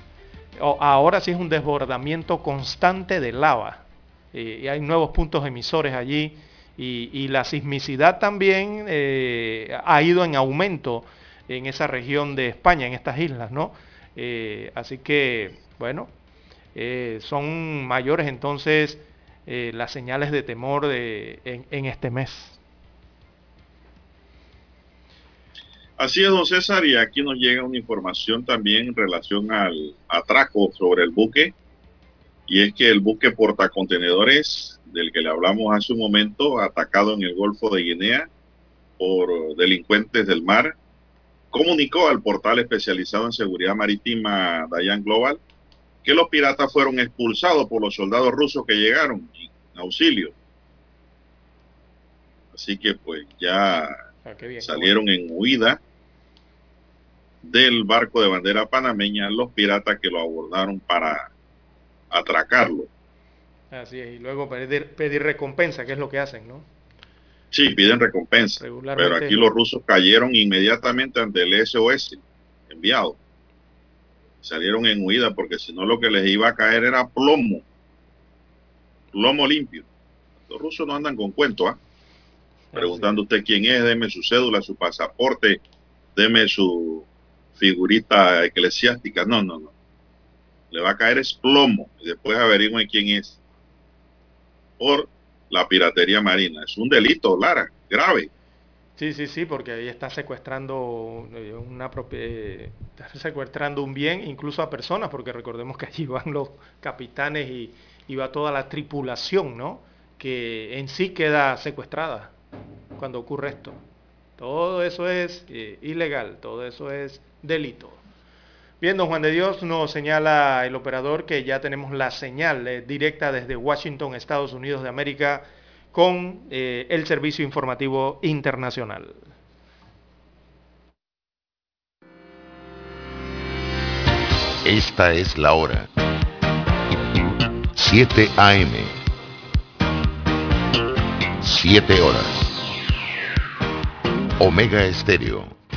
ahora sí es un desbordamiento constante de lava. y hay nuevos puntos emisores allí. Y, la sismicidad también eh, ha ido en aumento en esa región de España, en estas islas, ¿no? Eh, así que, bueno, eh, son mayores entonces las señales de temor de, en este mes. Así es, don César, y aquí nos llega una información también en relación al atraco sobre el buque, y es que el buque portacontenedores, del que le hablamos hace un momento, atacado en el Golfo de Guinea por delincuentes del mar, comunicó al portal especializado en seguridad marítima Dayan Global que los piratas fueron expulsados por los soldados rusos que llegaron en auxilio. Así que pues ya ah, salieron en huida del barco de bandera panameña los piratas que lo abordaron para atracarlo. Así es, y luego pedir, pedir recompensa, que es lo que hacen, ¿no? Sí, piden recompensa. Pero aquí los rusos cayeron inmediatamente ante el SOS enviado. Salieron en huida porque si no lo que les iba a caer era plomo. Plomo limpio. Los rusos no andan con cuento, ¿ah? Preguntando usted quién es, deme su cédula, su pasaporte, deme su figurita eclesiástica. No, no, no. Le va a caer es plomo y después averigüen quién es. Por la piratería marina. Es un delito, Lara, grave. Sí, sí, sí, porque ahí está secuestrando eh, una eh, está secuestrando un bien incluso a personas, porque recordemos que allí van los capitanes y, y va toda la tripulación, ¿no? Que en sí queda secuestrada cuando ocurre esto. Todo eso es eh, ilegal, todo eso es delito. Bien, don Juan de Dios nos señala el operador que ya tenemos la señal eh, directa desde Washington, Estados Unidos de América, con eh, el Servicio Informativo Internacional. Esta es la hora. 7 AM. 7 horas. Omega Estéreo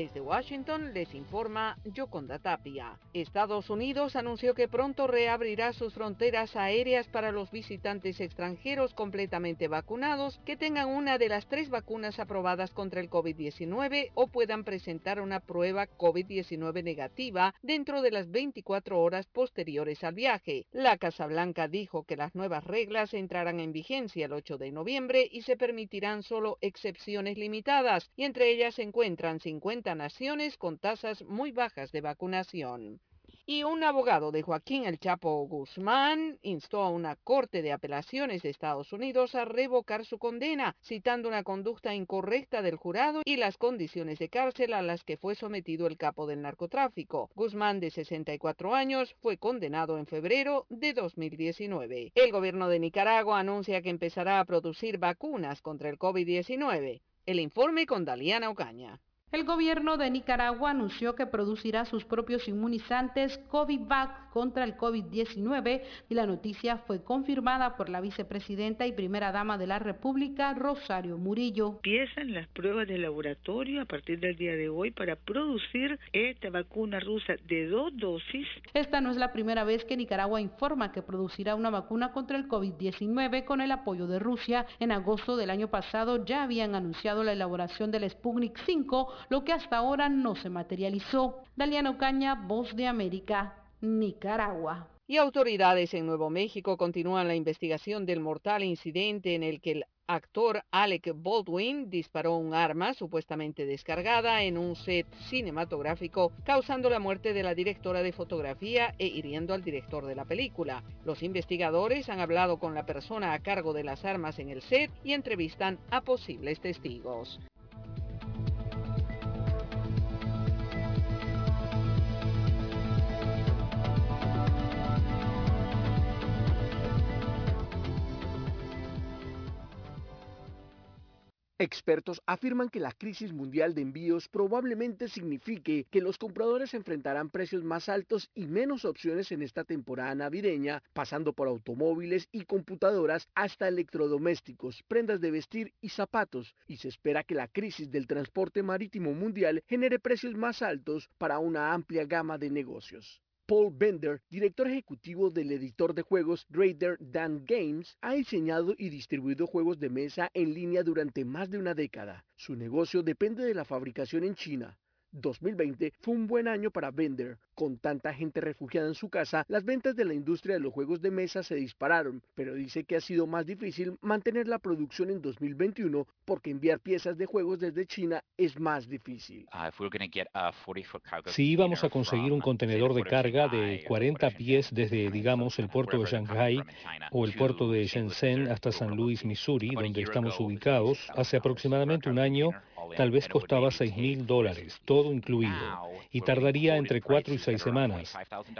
Desde Washington les informa Yoconda Tapia. Estados Unidos anunció que pronto reabrirá sus fronteras aéreas para los visitantes extranjeros completamente vacunados que tengan una de las tres vacunas aprobadas contra el COVID-19 o puedan presentar una prueba COVID-19 negativa dentro de las 24 horas posteriores al viaje. La Casa Blanca dijo que las nuevas reglas entrarán en vigencia el 8 de noviembre y se permitirán solo excepciones limitadas y entre ellas se encuentran 50 naciones con tasas muy bajas de vacunación. Y un abogado de Joaquín El Chapo Guzmán instó a una Corte de Apelaciones de Estados Unidos a revocar su condena, citando una conducta incorrecta del jurado y las condiciones de cárcel a las que fue sometido el capo del narcotráfico. Guzmán, de 64 años, fue condenado en febrero de 2019. El gobierno de Nicaragua anuncia que empezará a producir vacunas contra el COVID-19. El informe con Daliana Ocaña. El gobierno de Nicaragua anunció que producirá sus propios inmunizantes COVID-Vac contra el COVID-19 y la noticia fue confirmada por la vicepresidenta y primera dama de la República, Rosario Murillo. Empiezan las pruebas de laboratorio a partir del día de hoy para producir esta vacuna rusa de dos dosis. Esta no es la primera vez que Nicaragua informa que producirá una vacuna contra el COVID-19 con el apoyo de Rusia. En agosto del año pasado ya habían anunciado la elaboración del Sputnik 5 lo que hasta ahora no se materializó. Daliano Caña, Voz de América, Nicaragua. Y autoridades en Nuevo México continúan la investigación del mortal incidente en el que el actor Alec Baldwin disparó un arma supuestamente descargada en un set cinematográfico, causando la muerte de la directora de fotografía e hiriendo al director de la película. Los investigadores han hablado con la persona a cargo de las armas en el set y entrevistan a posibles testigos. Expertos afirman que la crisis mundial de envíos probablemente signifique que los compradores enfrentarán precios más altos y menos opciones en esta temporada navideña, pasando por automóviles y computadoras hasta electrodomésticos, prendas de vestir y zapatos, y se espera que la crisis del transporte marítimo mundial genere precios más altos para una amplia gama de negocios. Paul Bender, director ejecutivo del editor de juegos Raider Dan Games, ha diseñado y distribuido juegos de mesa en línea durante más de una década. Su negocio depende de la fabricación en China. 2020 fue un buen año para Bender. Con tanta gente refugiada en su casa, las ventas de la industria de los juegos de mesa se dispararon, pero dice que ha sido más difícil mantener la producción en 2021 porque enviar piezas de juegos desde China es más difícil. Si íbamos a conseguir un contenedor de carga de 40 pies desde, digamos, el puerto de Shanghai o el puerto de Shenzhen hasta San Luis, Missouri, donde estamos ubicados, hace aproximadamente un año, tal vez costaba 6 mil dólares, todo incluido, y tardaría entre 4 y 6 semanas.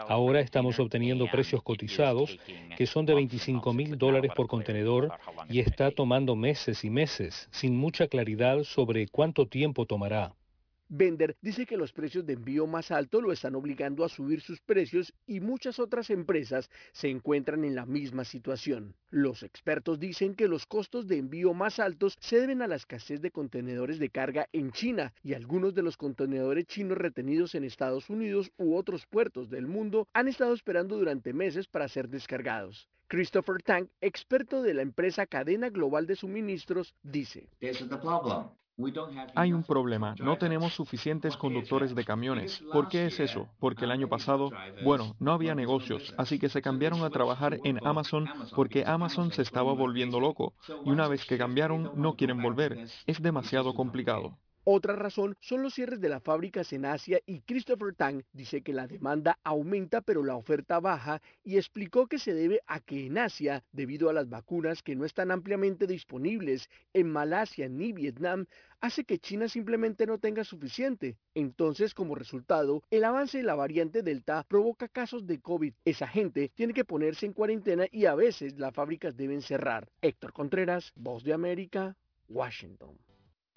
Ahora estamos obteniendo precios cotizados que son de 25 mil dólares por contenedor y está tomando meses y meses, sin mucha claridad sobre cuánto tiempo tomará. Bender dice que los precios de envío más altos lo están obligando a subir sus precios y muchas otras empresas se encuentran en la misma situación. Los expertos dicen que los costos de envío más altos se deben a la escasez de contenedores de carga en China y algunos de los contenedores chinos retenidos en Estados Unidos u otros puertos del mundo han estado esperando durante meses para ser descargados. Christopher Tang, experto de la empresa Cadena Global de Suministros, dice. Hay un problema, no tenemos suficientes conductores de camiones. ¿Por qué es eso? Porque el año pasado, bueno, no había negocios, así que se cambiaron a trabajar en Amazon porque Amazon se estaba volviendo loco y una vez que cambiaron no quieren volver. Es demasiado complicado. Otra razón son los cierres de las fábricas en Asia y Christopher Tang dice que la demanda aumenta pero la oferta baja y explicó que se debe a que en Asia, debido a las vacunas que no están ampliamente disponibles en Malasia ni Vietnam, hace que China simplemente no tenga suficiente. Entonces, como resultado, el avance de la variante Delta provoca casos de COVID. Esa gente tiene que ponerse en cuarentena y a veces las fábricas deben cerrar. Héctor Contreras, Voz de América, Washington.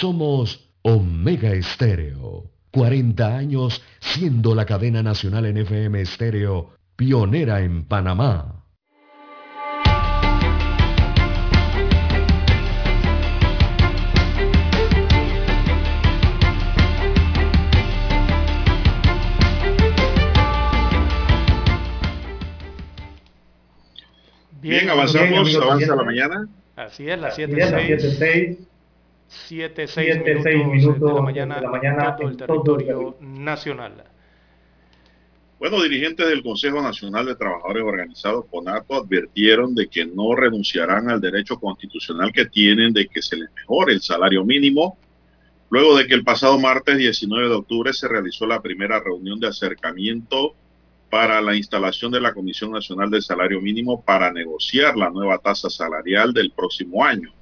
Somos Omega Estéreo. 40 años siendo la cadena nacional en FM Estéreo, pionera en Panamá. Bien, avanzamos, avanza la mañana. Así es, las Así 7 es, las 6, 7:06. 7 7, 6 minutos, de la mañana, de la mañana en todo el en todo el territorio nacional. Bueno, dirigentes del Consejo Nacional de Trabajadores Organizados, CONATO, advirtieron de que no renunciarán al derecho constitucional que tienen de que se les mejore el salario mínimo, luego de que el pasado martes 19 de octubre se realizó la primera reunión de acercamiento para la instalación de la Comisión Nacional del Salario Mínimo para negociar la nueva tasa salarial del próximo año.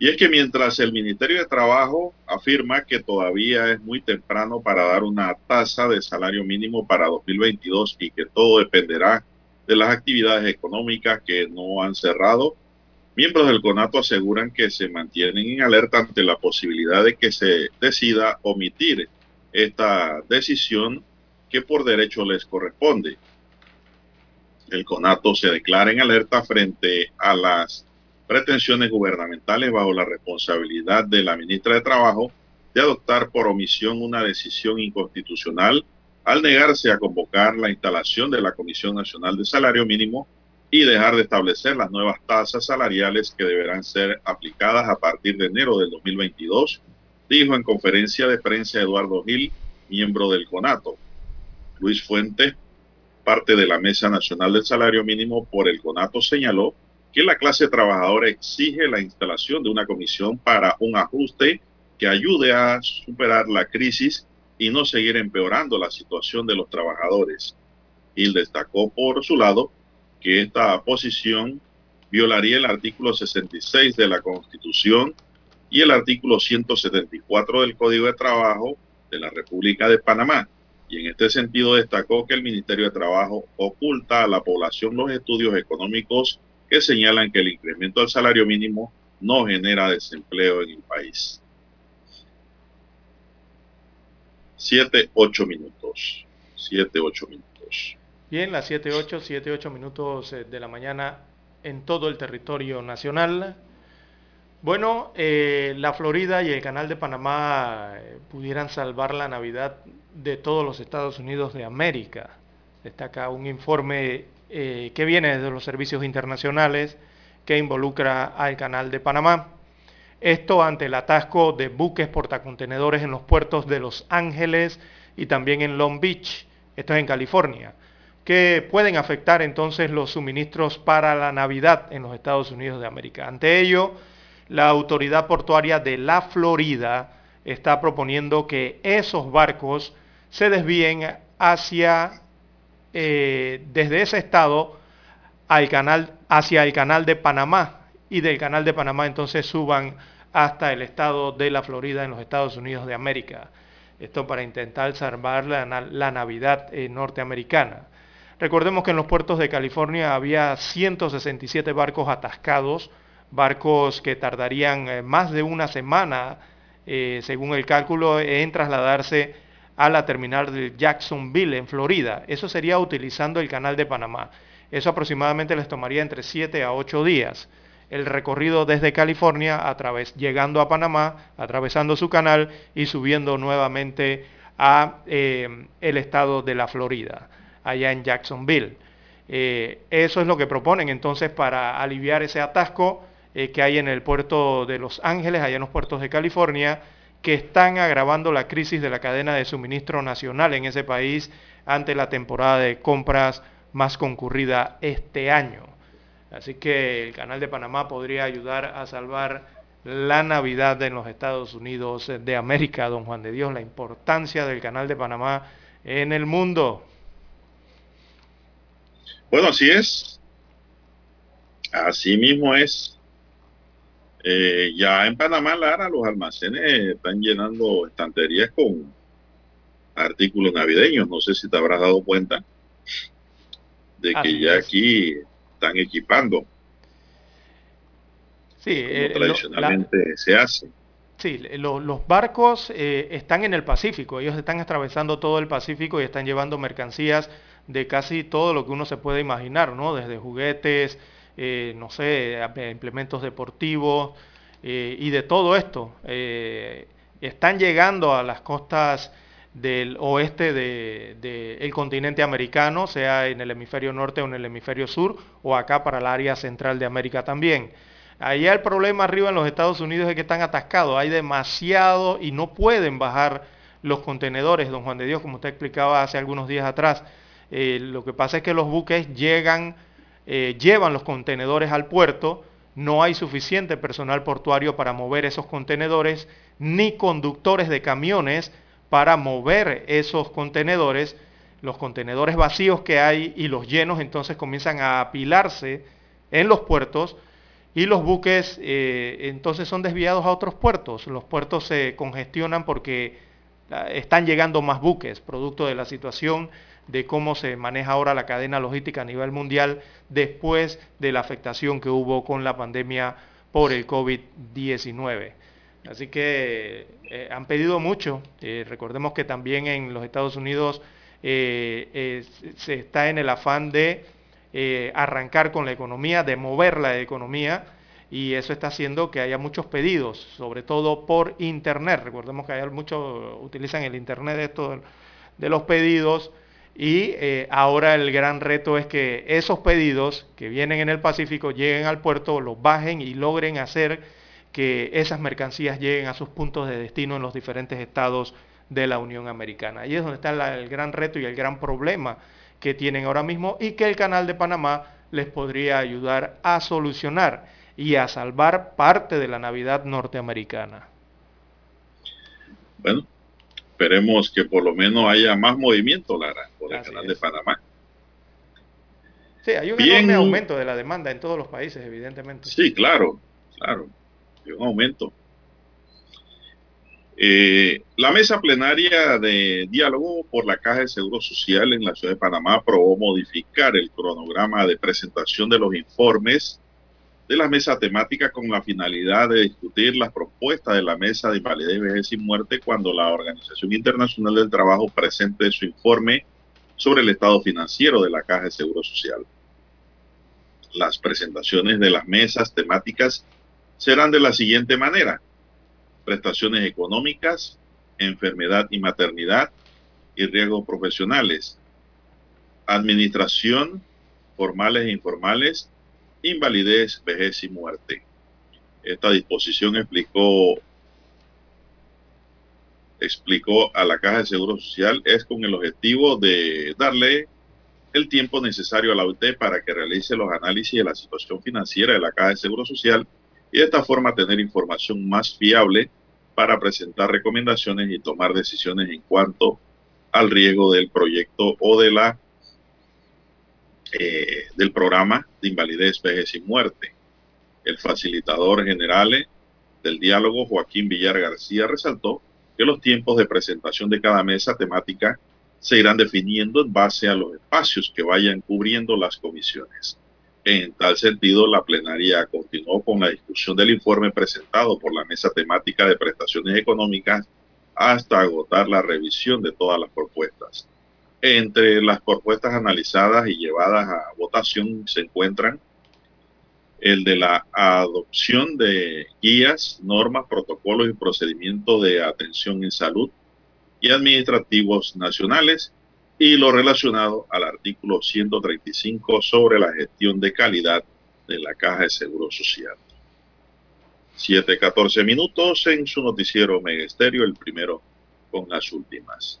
Y es que mientras el Ministerio de Trabajo afirma que todavía es muy temprano para dar una tasa de salario mínimo para 2022 y que todo dependerá de las actividades económicas que no han cerrado, miembros del CONATO aseguran que se mantienen en alerta ante la posibilidad de que se decida omitir esta decisión que por derecho les corresponde. El CONATO se declara en alerta frente a las pretensiones gubernamentales bajo la responsabilidad de la ministra de Trabajo de adoptar por omisión una decisión inconstitucional al negarse a convocar la instalación de la Comisión Nacional de Salario Mínimo y dejar de establecer las nuevas tasas salariales que deberán ser aplicadas a partir de enero del 2022, dijo en conferencia de prensa Eduardo Gil, miembro del CONATO. Luis Fuentes, parte de la Mesa Nacional del Salario Mínimo por el CONATO, señaló que la clase trabajadora exige la instalación de una comisión para un ajuste que ayude a superar la crisis y no seguir empeorando la situación de los trabajadores. Gil destacó por su lado que esta posición violaría el artículo 66 de la Constitución y el artículo 174 del Código de Trabajo de la República de Panamá. Y en este sentido destacó que el Ministerio de Trabajo oculta a la población los estudios económicos que señalan que el incremento del salario mínimo no genera desempleo en el país. Siete, ocho minutos. Siete, ocho minutos. Bien, las 7, 8, 7, 8 minutos eh, de la mañana en todo el territorio nacional. Bueno, eh, la Florida y el Canal de Panamá eh, pudieran salvar la Navidad de todos los Estados Unidos de América. Destaca un informe eh, que viene desde los servicios internacionales que involucra al Canal de Panamá. Esto ante el atasco de buques portacontenedores en los puertos de Los Ángeles y también en Long Beach, esto es en California, que pueden afectar entonces los suministros para la Navidad en los Estados Unidos de América. Ante ello, la autoridad portuaria de la Florida está proponiendo que esos barcos se desvíen hacia, eh, desde ese estado al canal, hacia el canal de Panamá y del canal de Panamá entonces suban hasta el estado de la Florida en los Estados Unidos de América. Esto para intentar salvar la, Navidad eh, norteamericana. Recordemos que en los puertos de California había 167 barcos atascados, barcos que tardarían eh, más de una semana, según el cálculo, en trasladarse a la terminal de Jacksonville, en Florida. Eso sería utilizando el canal de Panamá. Eso aproximadamente les tomaría entre 7 a 8 días. El recorrido desde California, llegando a Panamá, atravesando su canal y subiendo nuevamente a eh, el estado de la Florida, allá en Jacksonville. Eh, eso es lo que proponen entonces para aliviar ese atasco eh, que hay en el puerto de Los Ángeles, allá en los puertos de California, que están agravando la crisis de la cadena de suministro nacional en ese país ante la temporada de compras más concurrida este año. Así que el canal de Panamá podría ayudar a salvar la Navidad en los Estados Unidos de América, don Juan de Dios, la importancia del canal de Panamá en el mundo. Bueno, así es. Así mismo es. Eh, ya en Panamá, Lara, los almacenes están llenando estanterías con artículos navideños. No sé si te habrás dado cuenta de que ya aquí están equipando. Sí, eh, tradicionalmente se hace. Sí, los barcos eh, están en el Pacífico, ellos están atravesando todo el Pacífico y están llevando mercancías de casi todo lo que uno se puede imaginar, ¿no? Desde juguetes, eh, no sé, implementos deportivos y de todo esto. están llegando a las costas del oeste del de, continente americano, sea en el hemisferio norte o en el hemisferio sur, o acá para el área central de América también. Allá el problema arriba en los Estados Unidos es que están atascados, hay demasiado y no pueden bajar los contenedores, don Juan de Dios, como usted explicaba hace algunos días atrás. Eh, lo que pasa es que los buques llegan, eh, llevan los contenedores al puerto, no hay suficiente personal portuario para mover esos contenedores, ni conductores de camiones para mover esos contenedores, los contenedores vacíos que hay y los llenos entonces comienzan a apilarse en los puertos y los buques eh, entonces son desviados a otros puertos. Los puertos se congestionan porque ah, están llegando más buques, producto de la situación de cómo se maneja ahora la cadena logística a nivel mundial después de la afectación que hubo con la pandemia por el COVID-19. Así que eh, han pedido mucho. Eh, recordemos que también en los Estados Unidos eh, se está en el afán de arrancar con la economía, de mover la economía, y eso está haciendo que haya muchos pedidos, sobre todo por Internet. Recordemos que hay muchos, utilizan el Internet esto, de los pedidos, y ahora el gran reto es que esos pedidos que vienen en el Pacífico lleguen al puerto, los bajen y logren hacer que esas mercancías lleguen a sus puntos de destino en los diferentes estados de la Unión Americana. Ahí es donde está el gran reto y el gran problema que tienen ahora mismo y que el Canal de Panamá les podría ayudar a solucionar y a salvar parte de la Navidad norteamericana. Bueno, esperemos que por lo menos haya más movimiento, Lara, por el Canal de Panamá. Sí, hay un enorme aumento de la demanda en todos los países, evidentemente. Sí, claro, claro un aumento. Eh, la mesa plenaria de diálogo por la Caja de Seguro Social en la ciudad de Panamá aprobó modificar el cronograma de presentación de los informes de la mesa temática con la finalidad de discutir las propuestas de la mesa de invalidez, vejez y muerte cuando la Organización Internacional del Trabajo presente su informe sobre el estado financiero de la Caja de Seguro Social. Las presentaciones de las mesas temáticas serán de la siguiente manera. Prestaciones económicas, enfermedad y maternidad y riesgos profesionales. Administración, formales e informales, invalidez, vejez y muerte. Esta disposición explicó explicó a la Caja de Seguro Social es con el objetivo de darle el tiempo necesario a la UT para que realice los análisis de la situación financiera de la Caja de Seguro Social y de esta forma tener información más fiable para presentar recomendaciones y tomar decisiones en cuanto al riesgo del proyecto o de la eh, del programa de invalidez, vejez y muerte. El facilitador general del diálogo, Joaquín Villar García, resaltó que los tiempos de presentación de cada mesa temática se irán definiendo en base a los espacios que vayan cubriendo las comisiones. En tal sentido, la plenaria continuó con la discusión del informe presentado por la mesa temática de prestaciones económicas hasta agotar la revisión de todas las propuestas. Entre las propuestas analizadas y llevadas a votación se encuentran el de la adopción de guías, normas, protocolos y procedimientos de atención en salud y administrativos nacionales y lo relacionado al artículo 135 sobre la gestión de calidad de la Caja de Seguro Social. 7.14 minutos en su noticiero Megesterio, el primero con las últimas.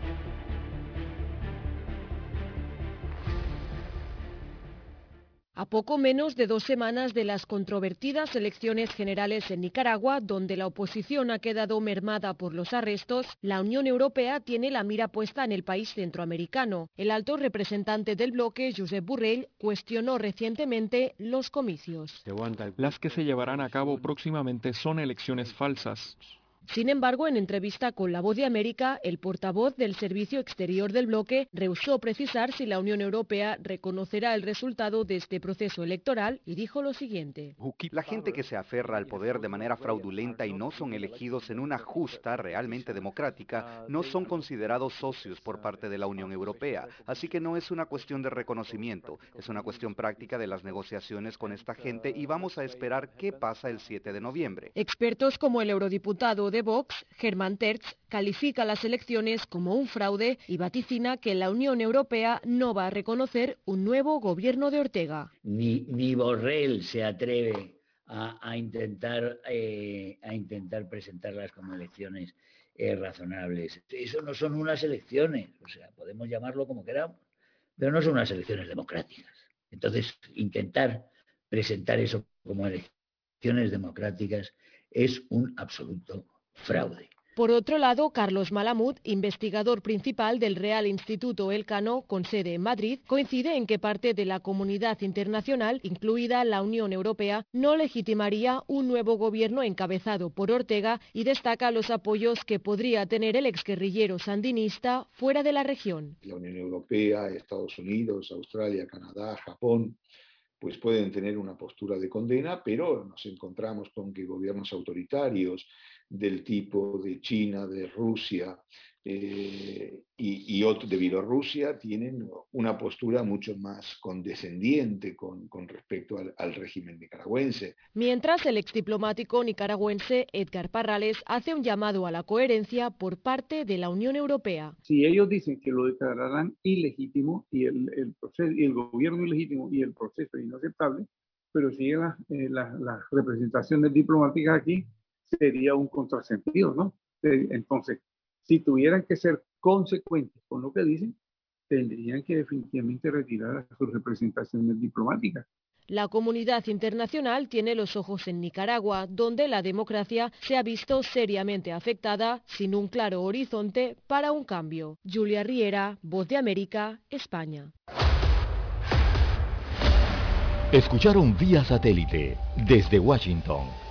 A poco menos de dos semanas de las controvertidas elecciones generales en Nicaragua, donde la oposición ha quedado mermada por los arrestos, la Unión Europea tiene la mira puesta en el país centroamericano. El alto representante del bloque, Josep Burrell, cuestionó recientemente los comicios. Las que se llevarán a cabo próximamente son elecciones falsas. Sin embargo, en entrevista con La Voz de América, el portavoz del Servicio Exterior del bloque rehusó precisar si la Unión Europea reconocerá el resultado de este proceso electoral y dijo lo siguiente. La gente que se aferra al poder de manera fraudulenta y no son elegidos en una justa, realmente democrática, no son considerados socios por parte de la Unión Europea. Así que no es una cuestión de reconocimiento, es una cuestión práctica de las negociaciones con esta gente y vamos a esperar qué pasa el 7 de noviembre. Expertos como el eurodiputado de Vox, Germán Terz, califica las elecciones como un fraude y vaticina que la Unión Europea no va a reconocer un nuevo gobierno de Ortega. Ni, Borrell se atreve a, a intentar, eh, a intentar presentarlas como elecciones eh, razonables. Eso no son unas elecciones, o sea, podemos llamarlo como queramos, pero no son unas elecciones democráticas. Entonces, intentar presentar eso como elecciones democráticas es un absoluto fraude. Por otro lado, Carlos Malamud, investigador principal del Real Instituto Elcano, con sede en Madrid, coincide en que parte de la comunidad internacional, incluida la Unión Europea, no legitimaría un nuevo gobierno encabezado por Ortega y destaca los apoyos que podría tener el exguerrillero sandinista fuera de la región. La Unión Europea, Estados Unidos, Australia, Canadá, Japón, pues pueden tener una postura de condena, pero nos encontramos con que gobiernos autoritarios del tipo de China, de Rusia eh, y, y otro, de Bielorrusia tienen una postura mucho más condescendiente con, con respecto al, al, régimen nicaragüense. Mientras el exdiplomático nicaragüense Edgar Parrales hace un llamado a la coherencia por parte de la Unión Europea. Si ellos dicen que lo declararán ilegítimo y el, el, proceso, y el gobierno ilegítimo y el proceso inaceptable, pero si las eh, la, la representaciones diplomáticas aquí sería un contrasentido, ¿no? Entonces, si tuvieran que ser consecuentes con lo que dicen, tendrían que definitivamente retirar sus representaciones diplomáticas. La comunidad internacional tiene los ojos en Nicaragua, donde la democracia se ha visto seriamente afectada sin un claro horizonte para un cambio. Julia Riera, Voz de América, España. Escucharon vía satélite desde Washington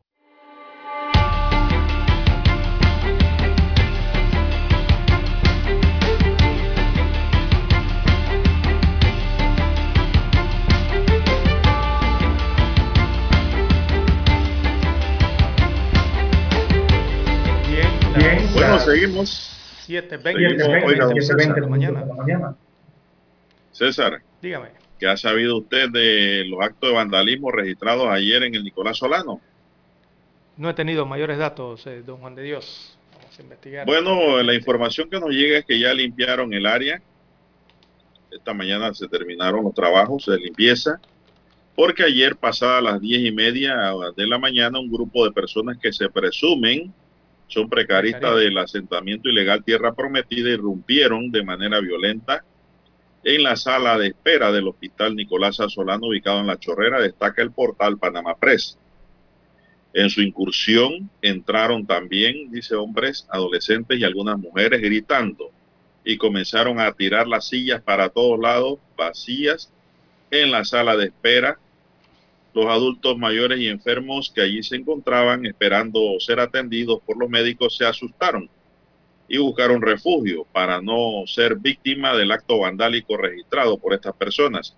Bien, bueno, seguimos. 7.20 de la mañana. César. Dígame. ¿Qué ha sabido usted de los actos de vandalismo registrados ayer en el Nicolás Solano? No he tenido mayores datos, eh, don Juan de Dios. Vamos a investigar. Bueno, la información que nos llega es que ya limpiaron el área Esta mañana se terminaron los trabajos de limpieza porque ayer pasada las diez y media de la mañana un grupo de personas que se presumen son precaristas del asentamiento ilegal Tierra Prometida irrumpieron de manera violenta en la sala de espera del hospital Nicolás Solano ubicado en La Chorrera, destaca el portal Panamá Press. En su incursión entraron también, dice hombres, adolescentes y algunas mujeres gritando y comenzaron a tirar las sillas para todos lados, vacías, en la sala de espera. Los adultos mayores y enfermos que allí se encontraban esperando ser atendidos por los médicos se asustaron y buscaron refugio para no ser víctima del acto vandálico registrado por estas personas.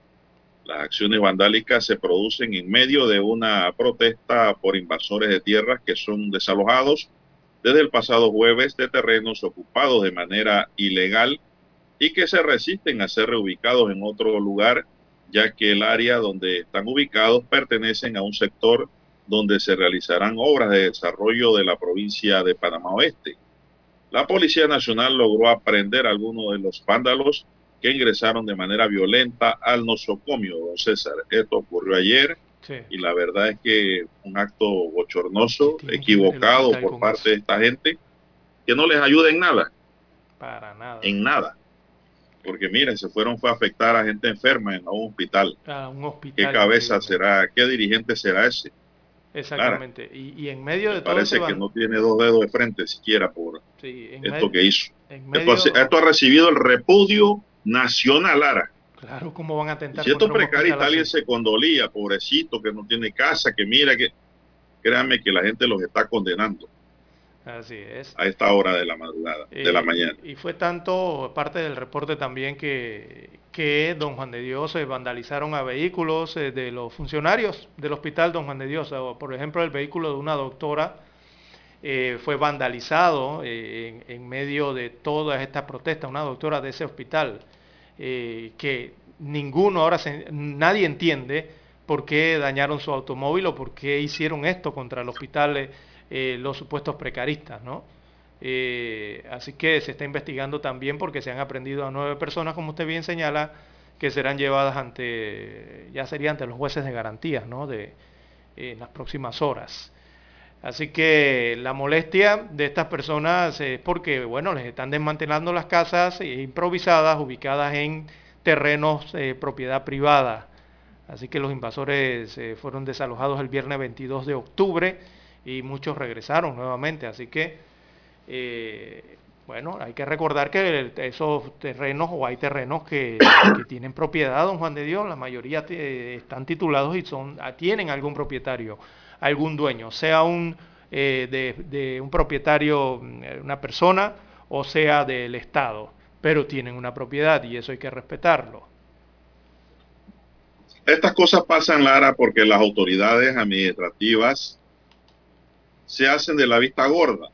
Las acciones vandálicas se producen en medio de una protesta por invasores de tierras que son desalojados desde el pasado jueves de terrenos ocupados de manera ilegal y que se resisten a ser reubicados en otro lugar, ya que el área donde están ubicados pertenecen a un sector donde se realizarán obras de desarrollo de la provincia de Panamá Oeste. La Policía Nacional logró aprender a algunos de los vándalos que ingresaron de manera violenta al nosocomio, don César. Esto ocurrió ayer sí. y la verdad es que un acto bochornoso, equivocado por parte de esta gente, que no les ayuda en nada. Para nada. En nada. Porque miren, se fueron fue a afectar a gente enferma en un hospital. A un hospital. ¿Qué cabeza será? ¿Qué dirigente será ese? Exactamente. Y, y, en medio de Me todo parece que no tiene dos dedos de frente siquiera por Sí, esto medio- que hizo. en Esto, medio- ha- esto ha recibido el repudio nacional, Lara. Claro, ¿cómo van a Y atentar si hospital precaristas, alguien se condolía, pobrecito, que no tiene casa, que mira que... Créanme que la gente los está condenando Así es. a esta hora de la madrugada, de la Eh, mañana. Y fue tanto parte del reporte también que, que Don Juan de Dios eh, vandalizaron a vehículos eh, de los funcionarios del hospital Don Juan de Dios. O, por ejemplo, el vehículo de una doctora eh, fue vandalizado eh, en, en medio de todas estas protestas, una doctora de ese hospital, que ninguno ahora, se- nadie entiende por qué dañaron su automóvil o por qué hicieron esto contra el hospital eh, los supuestos precaristas, ¿no? Eh, así que se está investigando también porque se han aprendido a nueve personas, como usted bien señala, que serán llevadas ante, ya sería ante los jueces de garantías, ¿no? De, en las próximas horas. Así que la molestia de estas personas es porque, bueno, les están desmantelando las casas improvisadas ubicadas en terrenos eh, propiedad privada. Así que los invasores eh, fueron desalojados el viernes 22 de octubre y muchos regresaron nuevamente. Así que, eh, bueno, hay que recordar que el- esos terrenos o hay terrenos que, tienen propiedad, don Juan de Dios, la mayoría están titulados y son ah, tienen algún propietario, algún dueño, sea un eh, de, de un propietario, mm, una persona, o sea del Estado, pero tienen una propiedad y eso hay que respetarlo. Estas cosas pasan, Lara, porque las autoridades administrativas se hacen de la vista gorda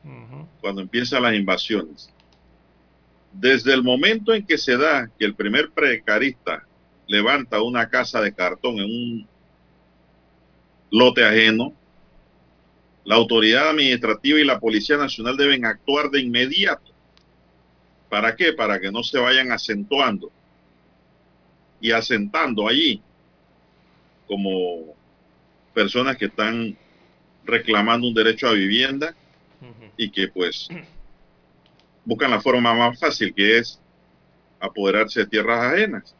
cuando empiezan las invasiones. Desde el momento en que se da que el primer precarista levanta una casa de cartón en un lote ajeno, la autoridad administrativa y la Policía Nacional deben actuar de inmediato. ¿Para qué? Para que no se vayan acentuando y asentando allí como personas que están reclamando un derecho a vivienda y que pues buscan la forma más fácil que es apoderarse de tierras ajenas.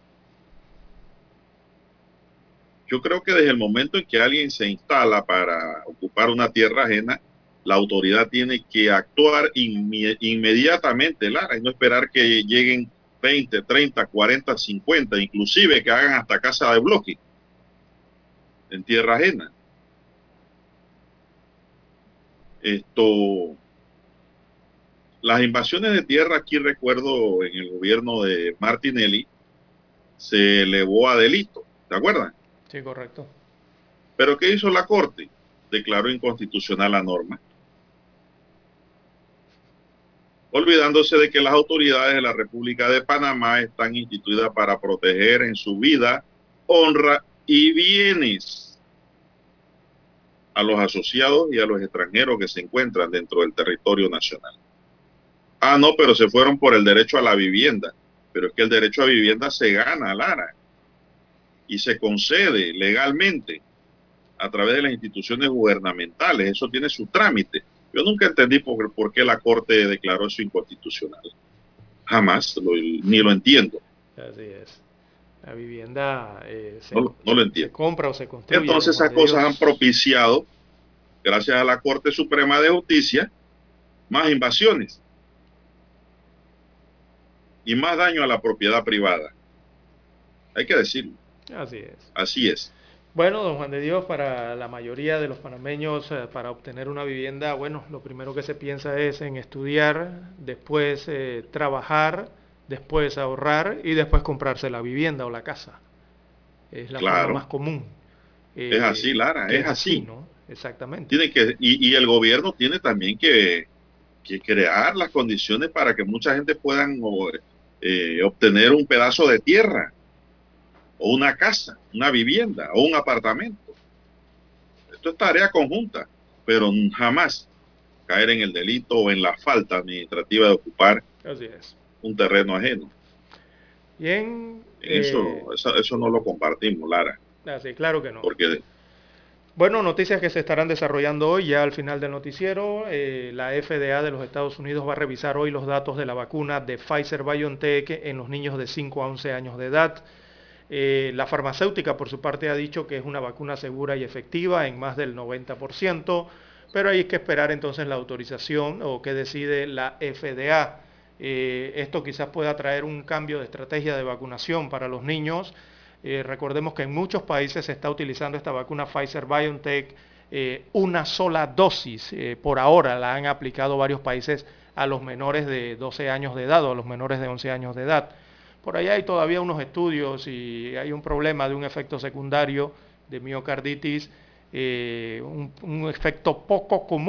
Yo creo que desde el momento en que alguien se instala para ocupar una tierra ajena, la autoridad tiene que actuar inme- inmediatamente, Lara, y no esperar que lleguen 20, 30, 40, 50, inclusive que hagan hasta casa de bloque en tierra ajena. Esto, las invasiones de tierra aquí recuerdo en el gobierno de Martinelli se elevó a delito, ¿te acuerdan? Sí, correcto. Pero ¿qué hizo la Corte? Declaró inconstitucional la norma, olvidándose de que las autoridades de la República de Panamá están instituidas para proteger en su vida, honra y bienes a los asociados y a los extranjeros que se encuentran dentro del territorio nacional. Ah, no, pero se fueron por el derecho a la vivienda. Pero es que el derecho a vivienda se gana, Lara, y se concede legalmente a través de las instituciones gubernamentales. Eso tiene su trámite. Yo nunca entendí por, qué la Corte declaró eso inconstitucional. Jamás, lo, ni lo entiendo. Así es. La vivienda eh, se, no, no, lo entiendo. se compra o se construye. Entonces esas cosas han propiciado, gracias a la Corte Suprema de Justicia, más invasiones y más daño a la propiedad privada. Hay que decirlo. Así es. Así es. Bueno, don Juan de Dios, para la mayoría de los panameños, eh, para obtener una vivienda, bueno, lo primero que se piensa es en estudiar, después eh, trabajar, después ahorrar y después comprarse la vivienda o la casa. Es la Claro. forma más común. Eh, Es así, Lara, es así. ¿no? Exactamente. Tiene que, y, y el gobierno tiene también que, que crear las condiciones para que mucha gente puedan o, eh, obtener un pedazo de tierra o una casa, una vivienda o un apartamento. Esto es tarea conjunta, pero jamás caer en el delito o en la falta administrativa de ocupar Así es. Un terreno ajeno. Bien. Eso, eh, eso, eso no lo compartimos, Lara, así, claro que no. porque Bueno, noticias que se estarán desarrollando hoy, ya al final del noticiero. eh, la FDA de los Estados Unidos va a revisar hoy los datos de la vacuna de Pfizer BioNTech en los niños de 5 a 11 años de edad. Eh, la farmacéutica, por su parte, ha dicho que es una vacuna segura y efectiva en más del 90%, pero hay que esperar entonces la autorización o qué decide la FDA. Eh, esto quizás pueda traer un cambio de estrategia de vacunación para los niños. Eh, recordemos que en muchos países se está utilizando esta vacuna Pfizer BioNTech eh, una sola dosis. por ahora la han aplicado varios países a los menores de 12 años de edad o a los menores de 11 años de edad. Por allá hay todavía unos estudios y hay un problema de un efecto secundario de miocarditis, un efecto poco común